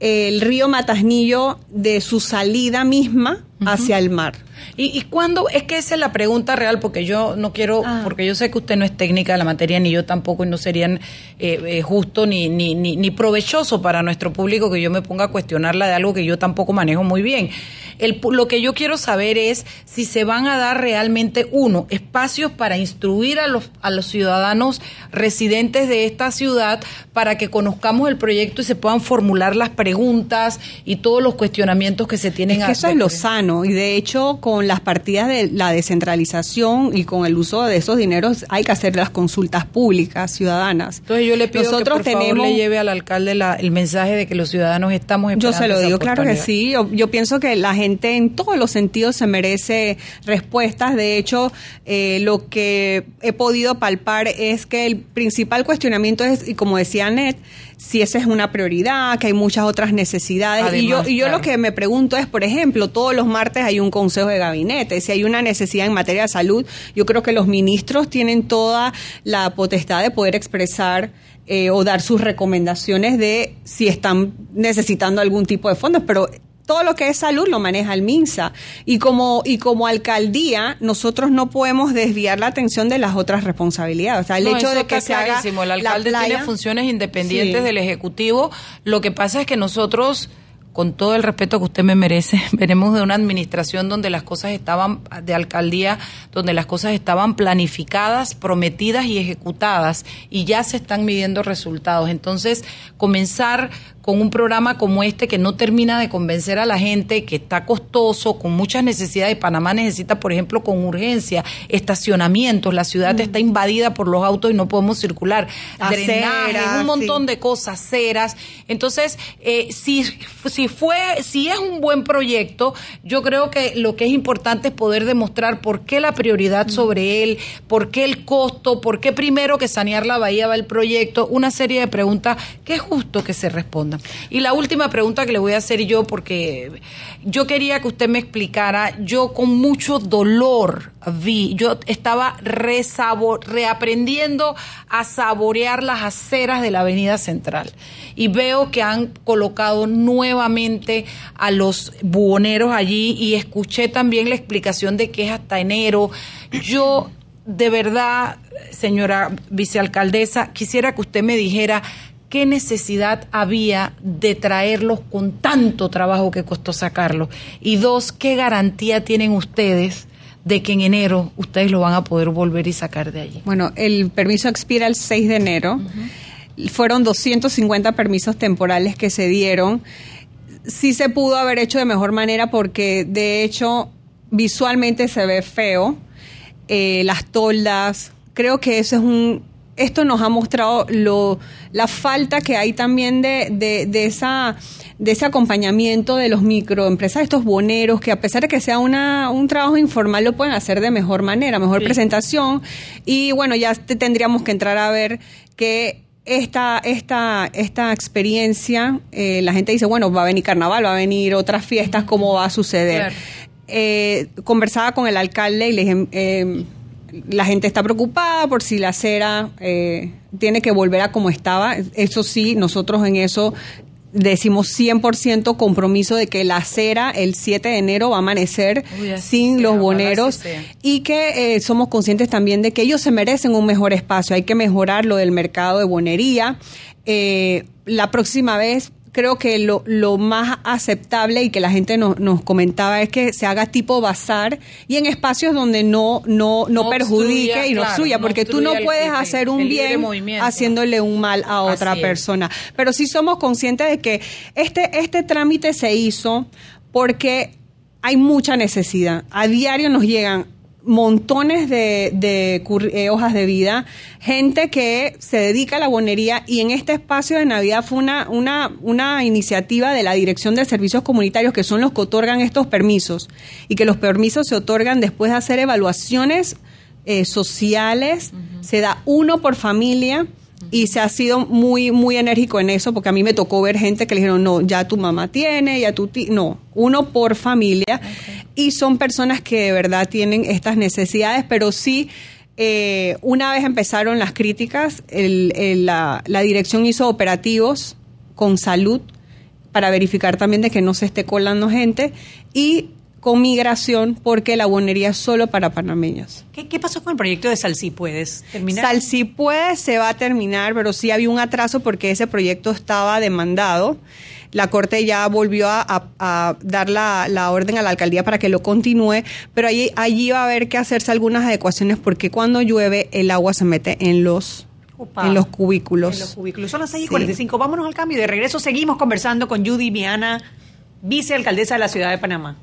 el río Matasnillo de su salida misma hacia el mar. ¿Y, y cuándo? Es que esa es la pregunta real, porque yo no quiero, porque yo sé que usted no es técnica de la materia, ni yo tampoco, y no serían eh, eh, justo ni, ni, ni, ni provechoso para nuestro público que yo me ponga a cuestionarla de algo que yo tampoco manejo muy bien. El, pu- lo que yo quiero saber es si se van a dar realmente, uno, espacios para instruir a los, a los ciudadanos residentes de esta ciudad para que conozcamos el proyecto y se puedan formular las preguntas y todos los cuestionamientos que se tienen Es a que eso es lo sano y de hecho con las partidas de la descentralización y con el uso de esos dineros hay que hacer las consultas públicas ciudadanas. Entonces yo le pido Nosotros que por favor le lleve al alcalde el mensaje de que los ciudadanos estamos esperando Yo se lo digo, claro que sí. Yo, pienso que la gente en todos los sentidos se merece respuestas. De hecho, eh, lo que he podido palpar es que el principal cuestionamiento es, y como decía Net, si esa es una prioridad, que hay muchas otras necesidades. y yo, y yo lo que me pregunto es, por ejemplo, todos los martes hay un consejo de gabinete. Si hay una necesidad en materia de salud, yo creo que los ministros tienen toda la potestad de poder expresar eh, o dar sus recomendaciones de si están necesitando algún tipo de fondos, pero todo lo que es salud lo maneja el MINSA. Y como, y como alcaldía, nosotros no podemos desviar la atención de las otras responsabilidades. O sea, el hecho de que se haga. El alcalde tiene funciones independientes del Ejecutivo. Lo que pasa es que nosotros con todo el respeto que usted me merece, [laughs] veremos de una administración donde las cosas estaban, de alcaldía, donde las cosas estaban planificadas, prometidas y ejecutadas, y ya se están midiendo resultados. Entonces, comenzar con un programa como este que no termina de convencer a la gente, que está costoso, con muchas necesidades. Panamá necesita, por ejemplo, con urgencia, estacionamientos. La ciudad mm. está invadida por los autos y no podemos circular. Drenaje, un montón de cosas, ceras. Entonces, eh, si, si fue, si es un buen proyecto, yo creo que lo que es importante es poder demostrar por qué la prioridad mm. sobre él, por qué el costo, por qué primero que sanear la bahía va el proyecto, una serie de preguntas que es justo que se respondan. Y la última pregunta que le voy a hacer yo, porque yo quería que usted me explicara, yo con mucho dolor vi, yo estaba reaprendiendo a saborear las aceras de la Avenida Central y veo que han colocado nuevamente a los buhoneros allí y escuché también la explicación de que es hasta enero. Yo de verdad, señora vicealcaldesa, quisiera que usted me dijera qué necesidad había de traerlos con tanto trabajo que costó sacarlos. Y dos, qué garantía tienen ustedes de que en enero ustedes lo van a poder volver y sacar de allí. Bueno, el permiso expira el 6 de enero. Fueron 250 permisos temporales que se dieron. Sí se pudo haber hecho de mejor manera porque de hecho visualmente se ve feo. Eh, las toldas, creo que eso es un esto nos ha mostrado lo, la falta que hay también de, de, esa, de ese acompañamiento de los microempresas, estos boneros, que a pesar de que sea una, un trabajo informal, lo pueden hacer de mejor manera, mejor presentación. Y bueno, ya tendríamos que entrar a ver que esta, esta, esta experiencia, eh, la gente dice, bueno, va a venir carnaval, va a venir otras fiestas, ¿cómo va a suceder? Eh, conversaba con el alcalde y le dije, eh, la gente está preocupada por si la acera eh, tiene que volver a como estaba. Eso sí, nosotros en eso decimos 100% compromiso de que la acera el 7 de enero va a amanecer sin los boneros y que eh, somos conscientes también de que ellos se merecen un mejor espacio. Hay que mejorar lo del mercado de bonería. Eh, la próxima vez creo que lo, lo más aceptable y que la gente nos comentaba es que se haga tipo bazar y en espacios donde no no no, perjudique y no suya, porque tú no puedes hacer un bien haciéndole un mal a otra persona. Pero sí somos conscientes de que este este trámite se hizo porque hay mucha necesidad. A diario nos llegan montones de, eh, hojas de vida, gente que se dedica a la bonería y en este espacio de Navidad fue una, una, una iniciativa de la Dirección de Servicios Comunitarios que son los que otorgan estos permisos y que los permisos se otorgan después de hacer evaluaciones eh, sociales, se da uno por familia y se ha sido muy, muy enérgico en eso, porque a mí me tocó ver gente que le dijeron, no, ya tu mamá tiene, ya tu tío, no, uno por familia, y son personas que de verdad tienen estas necesidades, pero sí, eh, una vez empezaron las críticas, la, la dirección hizo operativos con salud para verificar también de que no se esté colando gente. Y con migración porque la bonería es solo para panameños. ¿Qué, pasó con el proyecto de Salsi? ¿Puedes terminar? Salsi puede se va a terminar, pero sí había un atraso porque ese proyecto estaba demandado. La Corte ya volvió a, dar la, orden a la alcaldía para que lo continúe, pero allí, allí va a haber que hacerse algunas adecuaciones porque cuando llueve el agua se mete en los en los cubículos. En los cubículos. Son las 6 y 45. Vámonos al cambio. De regreso seguimos conversando con Judy Miana, vicealcaldesa de la ciudad de Panamá.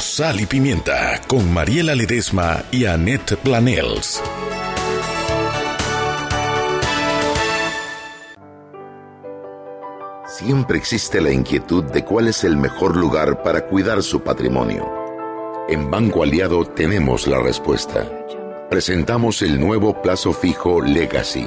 Sal y Pimienta con Mariela Ledesma y Annette Planels. Siempre existe la inquietud de cuál es el mejor lugar para cuidar su patrimonio. En Banco Aliado tenemos la respuesta. Presentamos el nuevo plazo fijo Legacy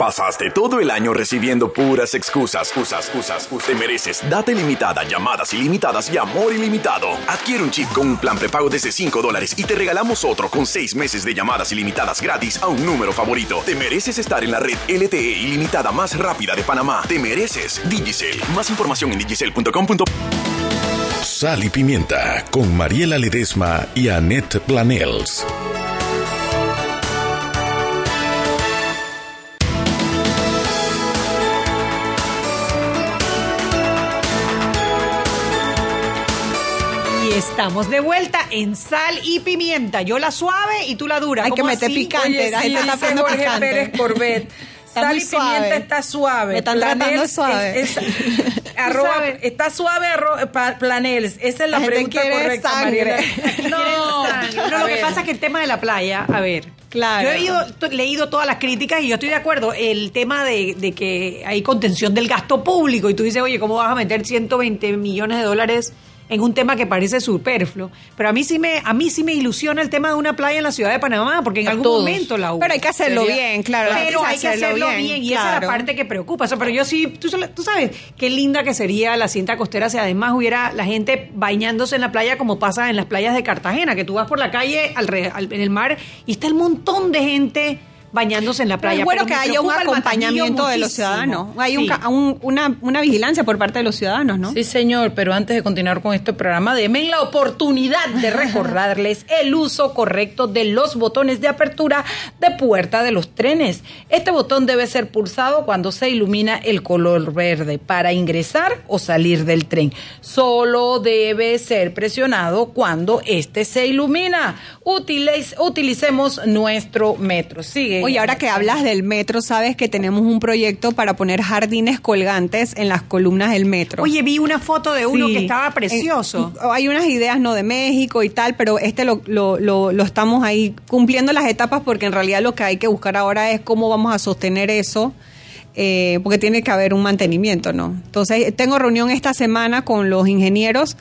Pasaste todo el año recibiendo puras excusas, usas, usas, Te mereces data ilimitada, llamadas ilimitadas y amor ilimitado. Adquiere un chip con un plan prepago desde 5 dólares y te regalamos otro con 6 meses de llamadas ilimitadas gratis a un número favorito. Te mereces estar en la red LTE ilimitada más rápida de Panamá. Te mereces Digicel. Más información en digicel.com. Sal y Pimienta con Mariela Ledesma y Annette Planels. Estamos de vuelta en sal y pimienta. Yo la suave y tú la dura. Hay que meter picante. Oye, sí, la dice Jorge picante. Pérez Corbet. [laughs] Está Sal y pimienta está suave. Me están tratando Planels suave. es- es- [laughs] arroba- está suave arro- pa- Planels. Esa es la, La gente pregunta quiere correcta, sangre. Mariela. [laughs] No, no, lo que pasa es que el tema de la playa, a ver, Claro. yo he ido- leído todas las críticas y yo estoy de acuerdo. El tema de, de que hay contención del gasto público y tú dices, oye, ¿cómo vas a meter 120 millones de dólares en un tema que parece superfluo? Pero a mí sí me, a mí sí me ilusiona el tema de una playa en la ciudad de Panamá, porque en A algún todos. momento la hubo. Pero hay que hacerlo Sería- bien, claro, Pero hay que hacerlo bien, bien, y esa es la parte que preocupa. O sea, pero yo sí, tú, tú sabes qué linda que sería la cinta costera si además hubiera la gente bañándose en la playa como pasa en las playas de Cartagena, que tú vas por la calle al- en el mar y está el montón de gente bañándose en la Pero playa. es bueno Pero que haya un acompañamiento de los ciudadanos. Hay un Sí. un- una, una vigilancia por parte de los ciudadanos, ¿no? Sí, señor, pero antes de continuar con este programa, denme la oportunidad de recordarles [laughs] el uso correcto de los botones de apertura de puerta de los trenes. Este botón debe ser pulsado cuando se ilumina el color verde para ingresar o salir del tren. Solo debe ser presionado cuando este se ilumina. Utiliz- utilicemos nuestro metro. Sigue. Oye, ahora que hablas del metro, sabes que tenemos un proyecto para poner jardines colgantes en las columnas del metro. Oye, vi una foto de uno Sí. que estaba precioso. Eh, hay unas ideas, ¿no? De México y tal, pero este lo, lo, lo, lo estamos ahí cumpliendo las etapas porque en realidad lo que hay que buscar ahora es cómo vamos a sostener eso. eh, porque tiene que haber un mantenimiento, ¿no? Entonces, tengo reunión esta semana con los ingenieros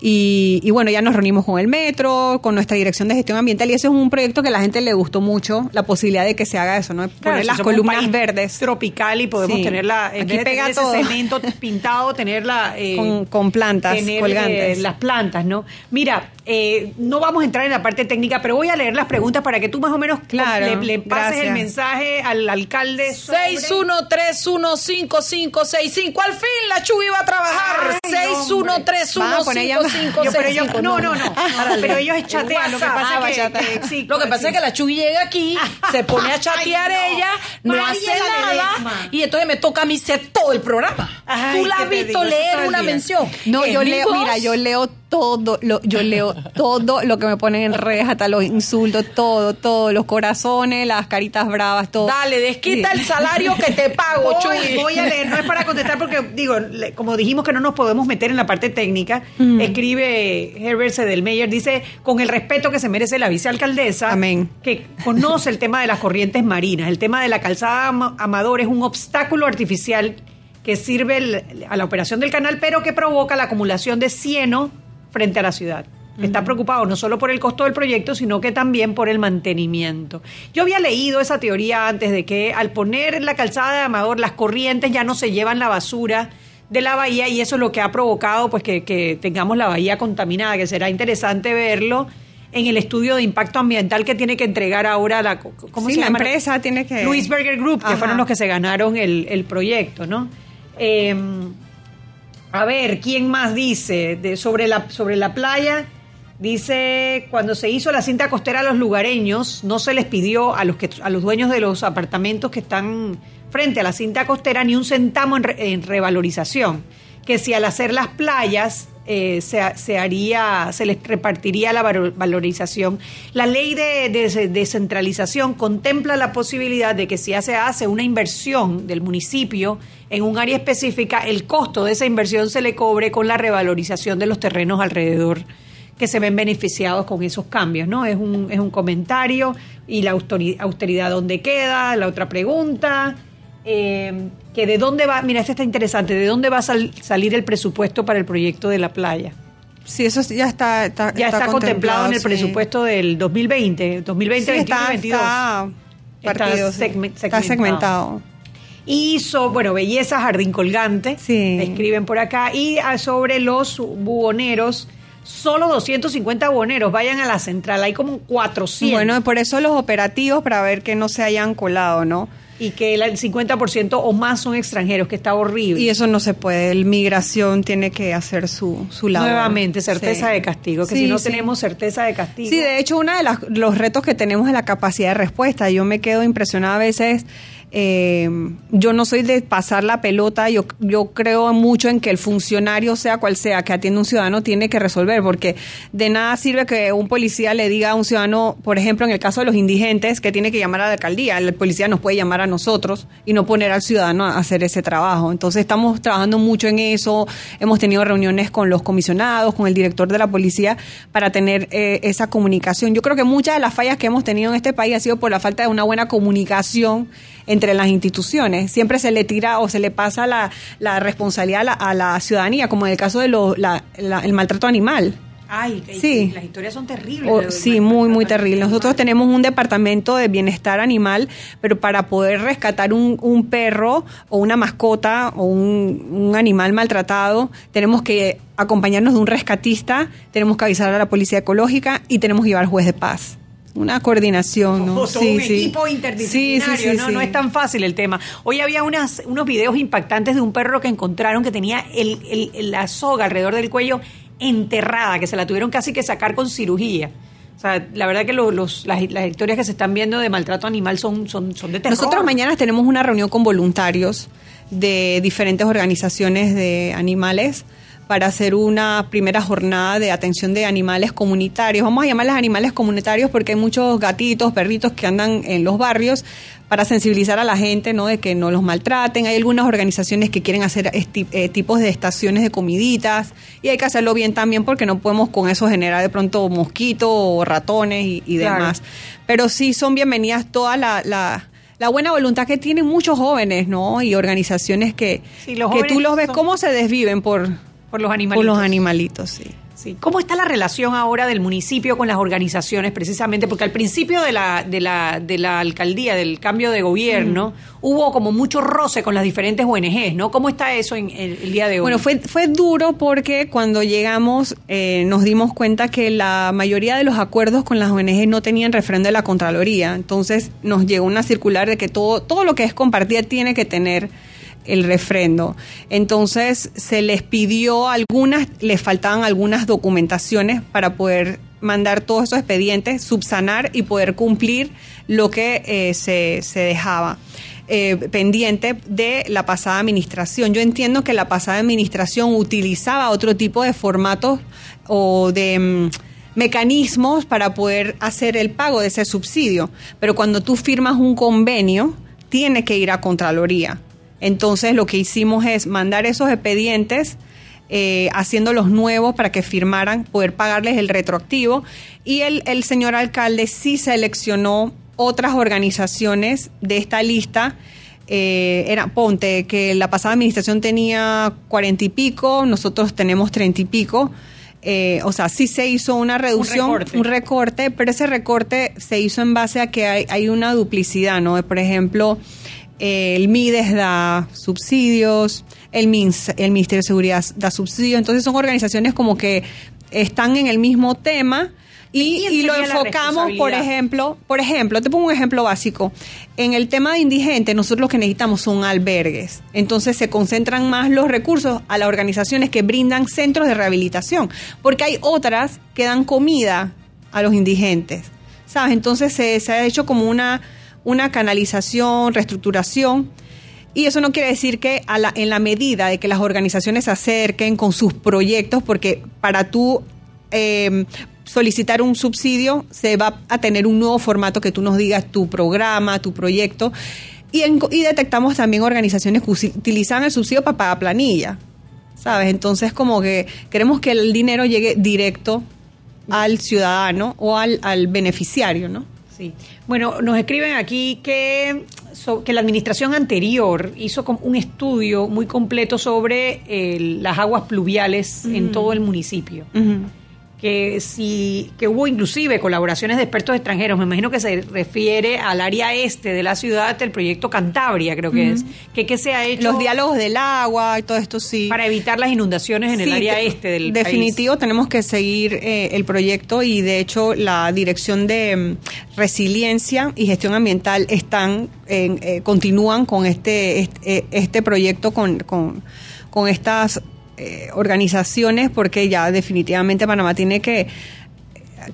y, y, bueno, ya nos reunimos con el metro, con nuestra dirección de gestión ambiental y eso es un proyecto que a la gente le gustó mucho, la posibilidad de que se haga eso, ¿no? Poner las columnas verdes. Tropical y podemos sí. tenerla en Aquí pega tener ese cemento [laughs] pintado, tenerla eh, con, plantas eh, colgantes. Las plantas, ¿no? Mira, eh, no vamos a entrar en la parte técnica, pero voy a leer las preguntas para que tú más o menos claro, le, pases el mensaje al alcalde. 613155565. Al fin la Chubi va a trabajar. 6131555 no, no, no, [laughs] pero ellos chatean. Lo que pasa es ah, que, lo que, pasa es que la Chuy llega aquí, ah. se pone a chatear no. ella, no hace nada, y entonces me toca a mí todo el programa. Tú la has visto leer una mención. No, yo leo, mira, yo leo todo, lo, yo leo todo lo que me ponen en redes, hasta los insultos, todo, todos los corazones, las caritas bravas, todo. Dale, desquita el salario que te pago, Chuy. Voy a leer, no es para contestar porque, digo, como dijimos que no nos podemos meter en la parte técnica, mm. es que escribe Herbert Sedelmeyer, dice, con el respeto que se merece la vicealcaldesa, que conoce el tema de las corrientes marinas, el tema de la calzada Ama- Amador es un obstáculo artificial que sirve el- a la operación del canal, pero que provoca la acumulación de cieno frente a la ciudad. Está preocupado no solo por el costo del proyecto, sino que también por el mantenimiento. Yo había leído esa teoría antes de que al poner la calzada de Amador, las corrientes ya no se llevan la basura de la bahía y eso es lo que ha provocado pues que, tengamos la bahía contaminada, que será interesante verlo en el estudio de impacto ambiental que tiene que entregar ahora la, ¿cómo se llama? empresa tiene que... Luis Berger Group, que fueron los que se ganaron el, proyecto, ¿no? Em, a ver, ¿quién más dice de, sobre, la, sobre la playa? Dice, cuando se hizo la cinta costera a los lugareños, no se les pidió a los, que, a los dueños de los apartamentos que están frente a la cinta costera ni un centavo en, revalorización. Que si al hacer las playas eh, se, haría, se les repartiría la valorización. La ley de, descentralización contempla la posibilidad de que si se hace una inversión del municipio en un área específica, el costo de esa inversión se le cobre con la revalorización de los terrenos alrededor que se ven beneficiados con esos cambios, ¿no? Es un, es un comentario y la austeridad dónde queda, la otra pregunta, eh, que de dónde va, mira, este está interesante, ¿de dónde va a salir el presupuesto para el proyecto de la playa? Sí, eso ya está, ya está, contemplado, en el presupuesto del 2020, 2020 está, está, segmentado. Y bueno, belleza, jardín colgante, sí. escriben por acá. Y ah, sobre los buhoneros, solo 250 buhoneros, vayan a la central, hay como 400. Bueno, por eso los operativos, para ver que no se hayan colado, ¿no? Y que el 50% o más son extranjeros, que está horrible. Y eso no se puede, el migración tiene que hacer su, su labor. Nuevamente, certeza de castigo, que si no tenemos certeza de castigo. Sí, de hecho, uno de los retos que tenemos es la capacidad de respuesta. Yo me quedo impresionada a veces eh, yo no soy de pasar la pelota, yo, yo creo mucho en que el funcionario, sea cual sea, que atiende un ciudadano, tiene que resolver, porque de nada sirve que un policía le diga a un ciudadano, por ejemplo, en el caso de los indigentes, que tiene que llamar a la alcaldía, el policía nos puede llamar a nosotros y no poner al ciudadano a hacer ese trabajo. Entonces estamos trabajando mucho en eso, hemos tenido reuniones con los comisionados, con el director de la policía, para tener eh, esa comunicación. Yo creo que muchas de las fallas que hemos tenido en este país ha sido por la falta de una buena comunicación entre las instituciones. Siempre se le tira o se le pasa la, la responsabilidad a la, ciudadanía, como en el caso del el maltrato animal. Ay, sí. las historias son terribles. sí, muy, muy terribles. Nosotros tenemos un departamento de bienestar animal, pero para poder rescatar un, un perro o una mascota o un, un, animal maltratado, tenemos que acompañarnos de un rescatista, tenemos que avisar a la policía ecológica y tenemos que llevar al juez de paz una coordinación, ¿no? sí, un equipo interdisciplinario, ¿no? No es tan fácil el tema. Hoy había unas, unos videos impactantes de un perro que encontraron que tenía el, la soga alrededor del cuello enterrada, que se la tuvieron casi que sacar con cirugía. O sea, la verdad que los, las, historias que se están viendo de maltrato animal son, son, son de terror. Nosotros mañana tenemos una reunión con voluntarios de diferentes organizaciones de animales para hacer una primera jornada de atención de animales comunitarios. Vamos a llamarles animales comunitarios porque hay muchos gatitos, perritos que andan en los barrios para sensibilizar a la gente, ¿no? De que no los maltraten. Hay algunas organizaciones que quieren hacer eh, tipos de estaciones de comiditas y hay que hacerlo bien también porque no podemos con eso generar de pronto mosquitos o ratones y, demás. Pero sí son bienvenidas toda la, la buena voluntad que tienen muchos jóvenes, ¿no? Y organizaciones que, que tú los ves cómo se desviven por, por los animalitos. Por los animalitos, sí. Sí. ¿Cómo está la relación ahora del municipio con las organizaciones precisamente? Porque al principio de la, de la, de la alcaldía, del cambio de gobierno, mm. hubo como mucho roce con las diferentes ONGs, ¿no? ¿Cómo está eso en, el día de hoy? Bueno, fue, fue duro porque cuando llegamos eh, nos dimos cuenta que la mayoría de los acuerdos con las ONGs no tenían refrendo de la Contraloría. Entonces nos llegó una circular de que todo, todo lo que es compartida tiene que tener el refrendo. Entonces se les pidió algunas, les faltaban algunas documentaciones para poder mandar todos esos expedientes, subsanar y poder cumplir lo que eh, se, se, dejaba. Eh, pendiente de la pasada administración. Yo entiendo que la pasada administración utilizaba otro tipo de formatos o de mm, mecanismos para poder hacer el pago de ese subsidio, pero cuando tú firmas un convenio, tiene que ir a Contraloría. Entonces lo que hicimos es mandar esos expedientes, eh, haciéndolos nuevos para que firmaran, poder pagarles el retroactivo. Y el, el señor alcalde sí seleccionó otras organizaciones de esta lista. Eh, era, ponte, que la pasada administración tenía cuarenta y pico, nosotros tenemos treinta y pico. eh, o sea, sí se hizo una reducción, un recorte. pero ese recorte se hizo en base a que hay, hay una duplicidad, ¿no? Por ejemplo, el MIDES da subsidios, el, MINS, el Ministerio de Seguridad da subsidios, entonces son organizaciones como que están en el mismo tema, y, lo enfocamos, por ejemplo, por ejemplo, te pongo un ejemplo básico. En el tema de indigentes, nosotros lo que necesitamos son albergues. Entonces se concentran más los recursos a las organizaciones que brindan centros de rehabilitación, porque hay otras que dan comida a los indigentes. ¿Sabes? Entonces se, se ha hecho como una, una canalización, reestructuración. Y eso no quiere decir que a la, en la medida de que las organizaciones se acerquen con sus proyectos, porque para tú eh, solicitar un subsidio, se va a tener un nuevo formato que tú nos digas tu programa, tu proyecto. Y, detectamos también organizaciones que utilizan el subsidio para pagar planilla, ¿sabes? Entonces, como que queremos que el dinero llegue directo al ciudadano o al, al beneficiario, ¿no? Sí. Bueno, nos escriben aquí que, que la administración anterior hizo un estudio muy completo sobre las aguas pluviales en todo el municipio que si que hubo inclusive colaboraciones de expertos extranjeros, me imagino que se refiere al área este de la ciudad del proyecto Cantabria, creo que es, que, que se ha hecho los diálogos del agua y todo esto sí. para evitar las inundaciones en el área este del definitivo tenemos que seguir eh, el proyecto y de hecho la dirección de mm, resiliencia y gestión ambiental están eh, continúan con este este, este proyecto con, con con estas eh, organizaciones porque ya definitivamente Panamá tiene que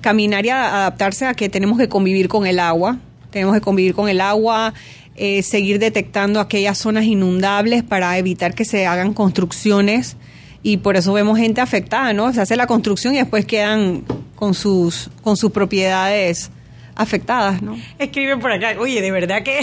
caminar y adaptarse a que tenemos que convivir con el agua, tenemos que convivir con el agua, eh, seguir detectando aquellas zonas inundables para evitar que se hagan construcciones y por eso vemos gente afectada, ¿no? Se hace la construcción y después quedan con sus con sus propiedades afectadas, ¿no? Escriben por acá, oye, de verdad que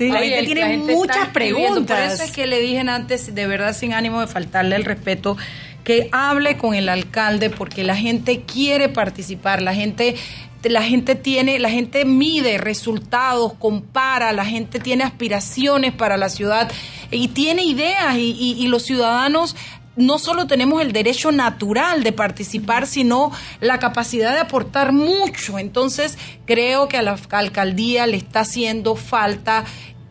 la gente tiene muchas preguntas. Por eso es que le dije antes, de verdad sin ánimo de faltarle el respeto, que hable con el alcalde porque la gente quiere participar, la gente la gente tiene, la gente mide resultados, compara, la gente tiene aspiraciones para la ciudad y tiene ideas y los ciudadanos no solo tenemos el derecho natural de participar, sino la capacidad de aportar mucho. Entonces, creo que a la alcaldía le está haciendo falta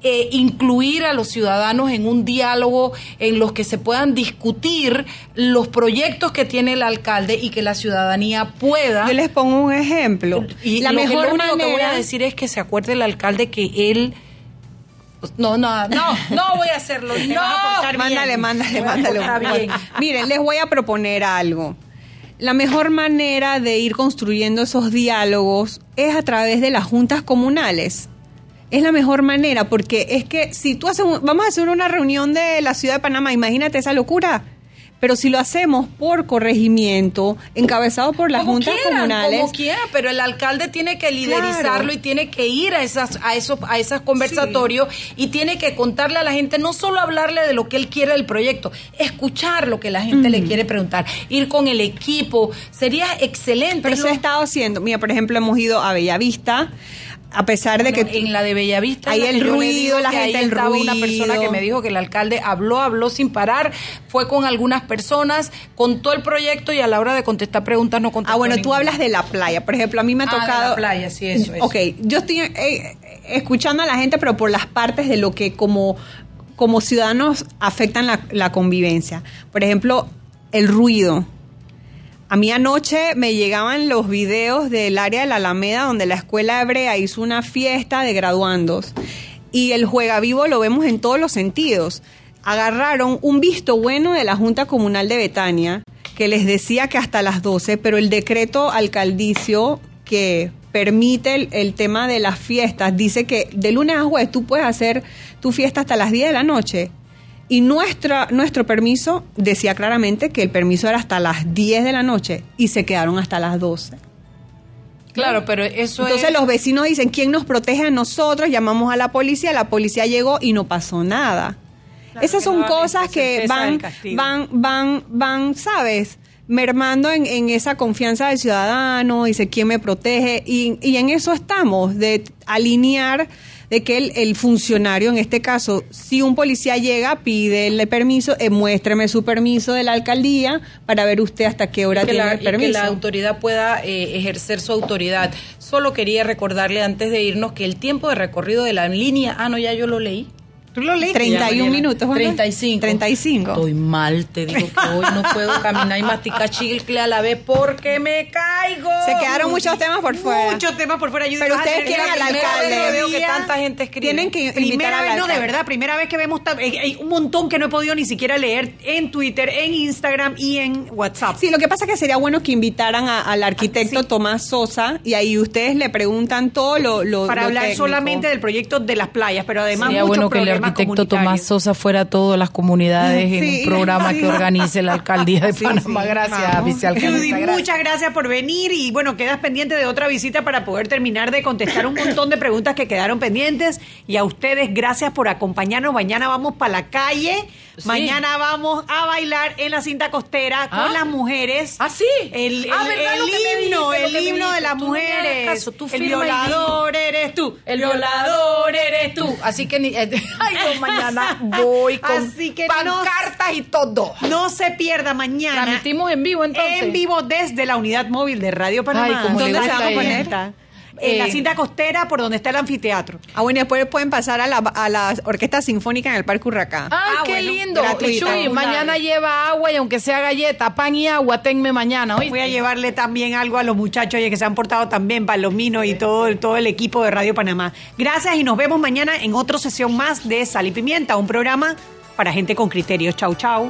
eh, incluir a los ciudadanos en un diálogo en los que se puedan discutir los proyectos que tiene el alcalde y que la ciudadanía pueda. Yo les pongo un ejemplo. Y la mejor que, lo que voy a decir es que se acuerde el alcalde que él no, no, no, no voy a hacerlo. [laughs] No, mándale, mándale, mándale. Miren, les voy a proponer algo. La mejor manera de ir construyendo esos diálogos es a través de las juntas comunales. Es la mejor manera, porque es que si tú haces, vamos a hacer una reunión de la ciudad de Panamá, imagínate esa locura pero si lo hacemos por corregimiento, encabezado por las juntas comunales. Como quiera, pero el alcalde tiene que liderizarlo y tiene que ir a esas, a esos, a esos conversatorios y tiene que contarle a la gente, no solo hablarle de lo que él quiere del proyecto, escuchar lo que la gente le quiere preguntar, ir con el equipo, sería excelente. Pero se ha estado haciendo, mira, por ejemplo, hemos ido a Bellavista a pesar de que en la de Bellavista hay el ruido, la gente el ruido. Una persona que me dijo que el alcalde habló, habló sin parar, fue con algunas personas, contó el proyecto y a la hora de contestar preguntas no contestó. Ah, bueno, tú hablas de la playa, por ejemplo, a mí me ha ah, tocado. De la playa, sí, eso es. Ok, yo estoy eh, escuchando a la gente, pero por las partes de lo que como como ciudadanos afectan la, la convivencia. Por ejemplo, el ruido a mí anoche me llegaban los videos del área de la Alameda donde la escuela hebrea hizo una fiesta de graduandos y el juega vivo lo vemos en todos los sentidos. Agarraron un visto bueno de la Junta Comunal de Betania que les decía que hasta las 12, pero el decreto alcaldicio que permite el, el, tema de las fiestas dice que de lunes a jueves tú puedes hacer tu fiesta hasta las 10 de la noche. Y nuestra, nuestro permiso decía claramente que el permiso era hasta las 10 de la noche y se quedaron hasta las 12. Claro, pero eso Entonces los vecinos dicen, ¿quién nos protege a nosotros? Llamamos a la policía, la policía llegó y no pasó nada. Esas son cosas que van, van, van, van, ¿sabes? mermando en, en, esa confianza del ciudadano, dice quién me protege, y, y en eso estamos, de alinear de que el, el funcionario, en este caso, si un policía llega, pide el permiso, eh, muéstreme su permiso de la alcaldía para ver usted hasta qué hora tiene la, el y que permiso. la autoridad pueda eh, ejercer su autoridad. Solo quería recordarle antes de irnos que el tiempo de recorrido de la línea, ah, no, ya yo lo leí. ¿Tú lo leíste? 31 minutos, Juan. 35. 35. Estoy mal, te digo que hoy no puedo caminar y masticar chicle a la vez porque me caigo. Se quedaron muchos temas por fuera. Muchos temas por fuera. Yo Pero ustedes quieren al alcalde. Veo que tanta gente escribe. Tienen que invitar Primera vez, no, de verdad, primera vez que vemos, eh, hay un montón que no he podido ni siquiera leer en Twitter, en Instagram y en WhatsApp. Sí, lo que pasa es que sería bueno que invitaran a- al arquitecto Tomás Sosa y ahí ustedes le preguntan todo lo, lo para lo hablar técnico. solamente del proyecto de las playas, pero además Sería muchos bueno que problemas arquitecto Tomás. Sosa fuera a todas las comunidades en un programa sí. que organice la alcaldía de Sí, Panamá. sí, gracias, vicealcaldesa. Judy, gracias. muchas gracias por venir y bueno, quedas pendiente de otra visita para poder terminar de contestar un montón de preguntas que quedaron pendientes y a ustedes gracias por acompañarnos. Mañana vamos para la calle, Sí. mañana vamos a bailar en la cinta costera con Ah. las mujeres. ¿Ah, sí? El, el, Ah, ¿verdad el himno, lo el himno de las no mujeres. caso, tú el violador eres tú. El violador eres tú. Así que ni, [laughs] ay, yo mañana voy [laughs] con Así que no- pancartas y todo. No se pierda mañana. Transmitimos en vivo entonces. En vivo desde la unidad móvil de Radio Panamá. Ay, ¿Dónde se va a a En la Eh, cinta costera por donde está el anfiteatro. Ah, bueno, y después pueden pasar a la, a la orquesta sinfónica en el Parque Urracá. Ay, Ah, qué bueno, lindo. gratuita. Chuy, mañana lleva agua y aunque sea galleta, pan y agua, tenme mañana. ¿oíste? Voy a llevarle también algo a los muchachos oye, que se han portado también, Palomino y todo, el- todo el equipo de Radio Panamá. Gracias y nos vemos mañana en otra sesión más de Sal y Pimienta, un programa para gente con criterios. Chau, chau.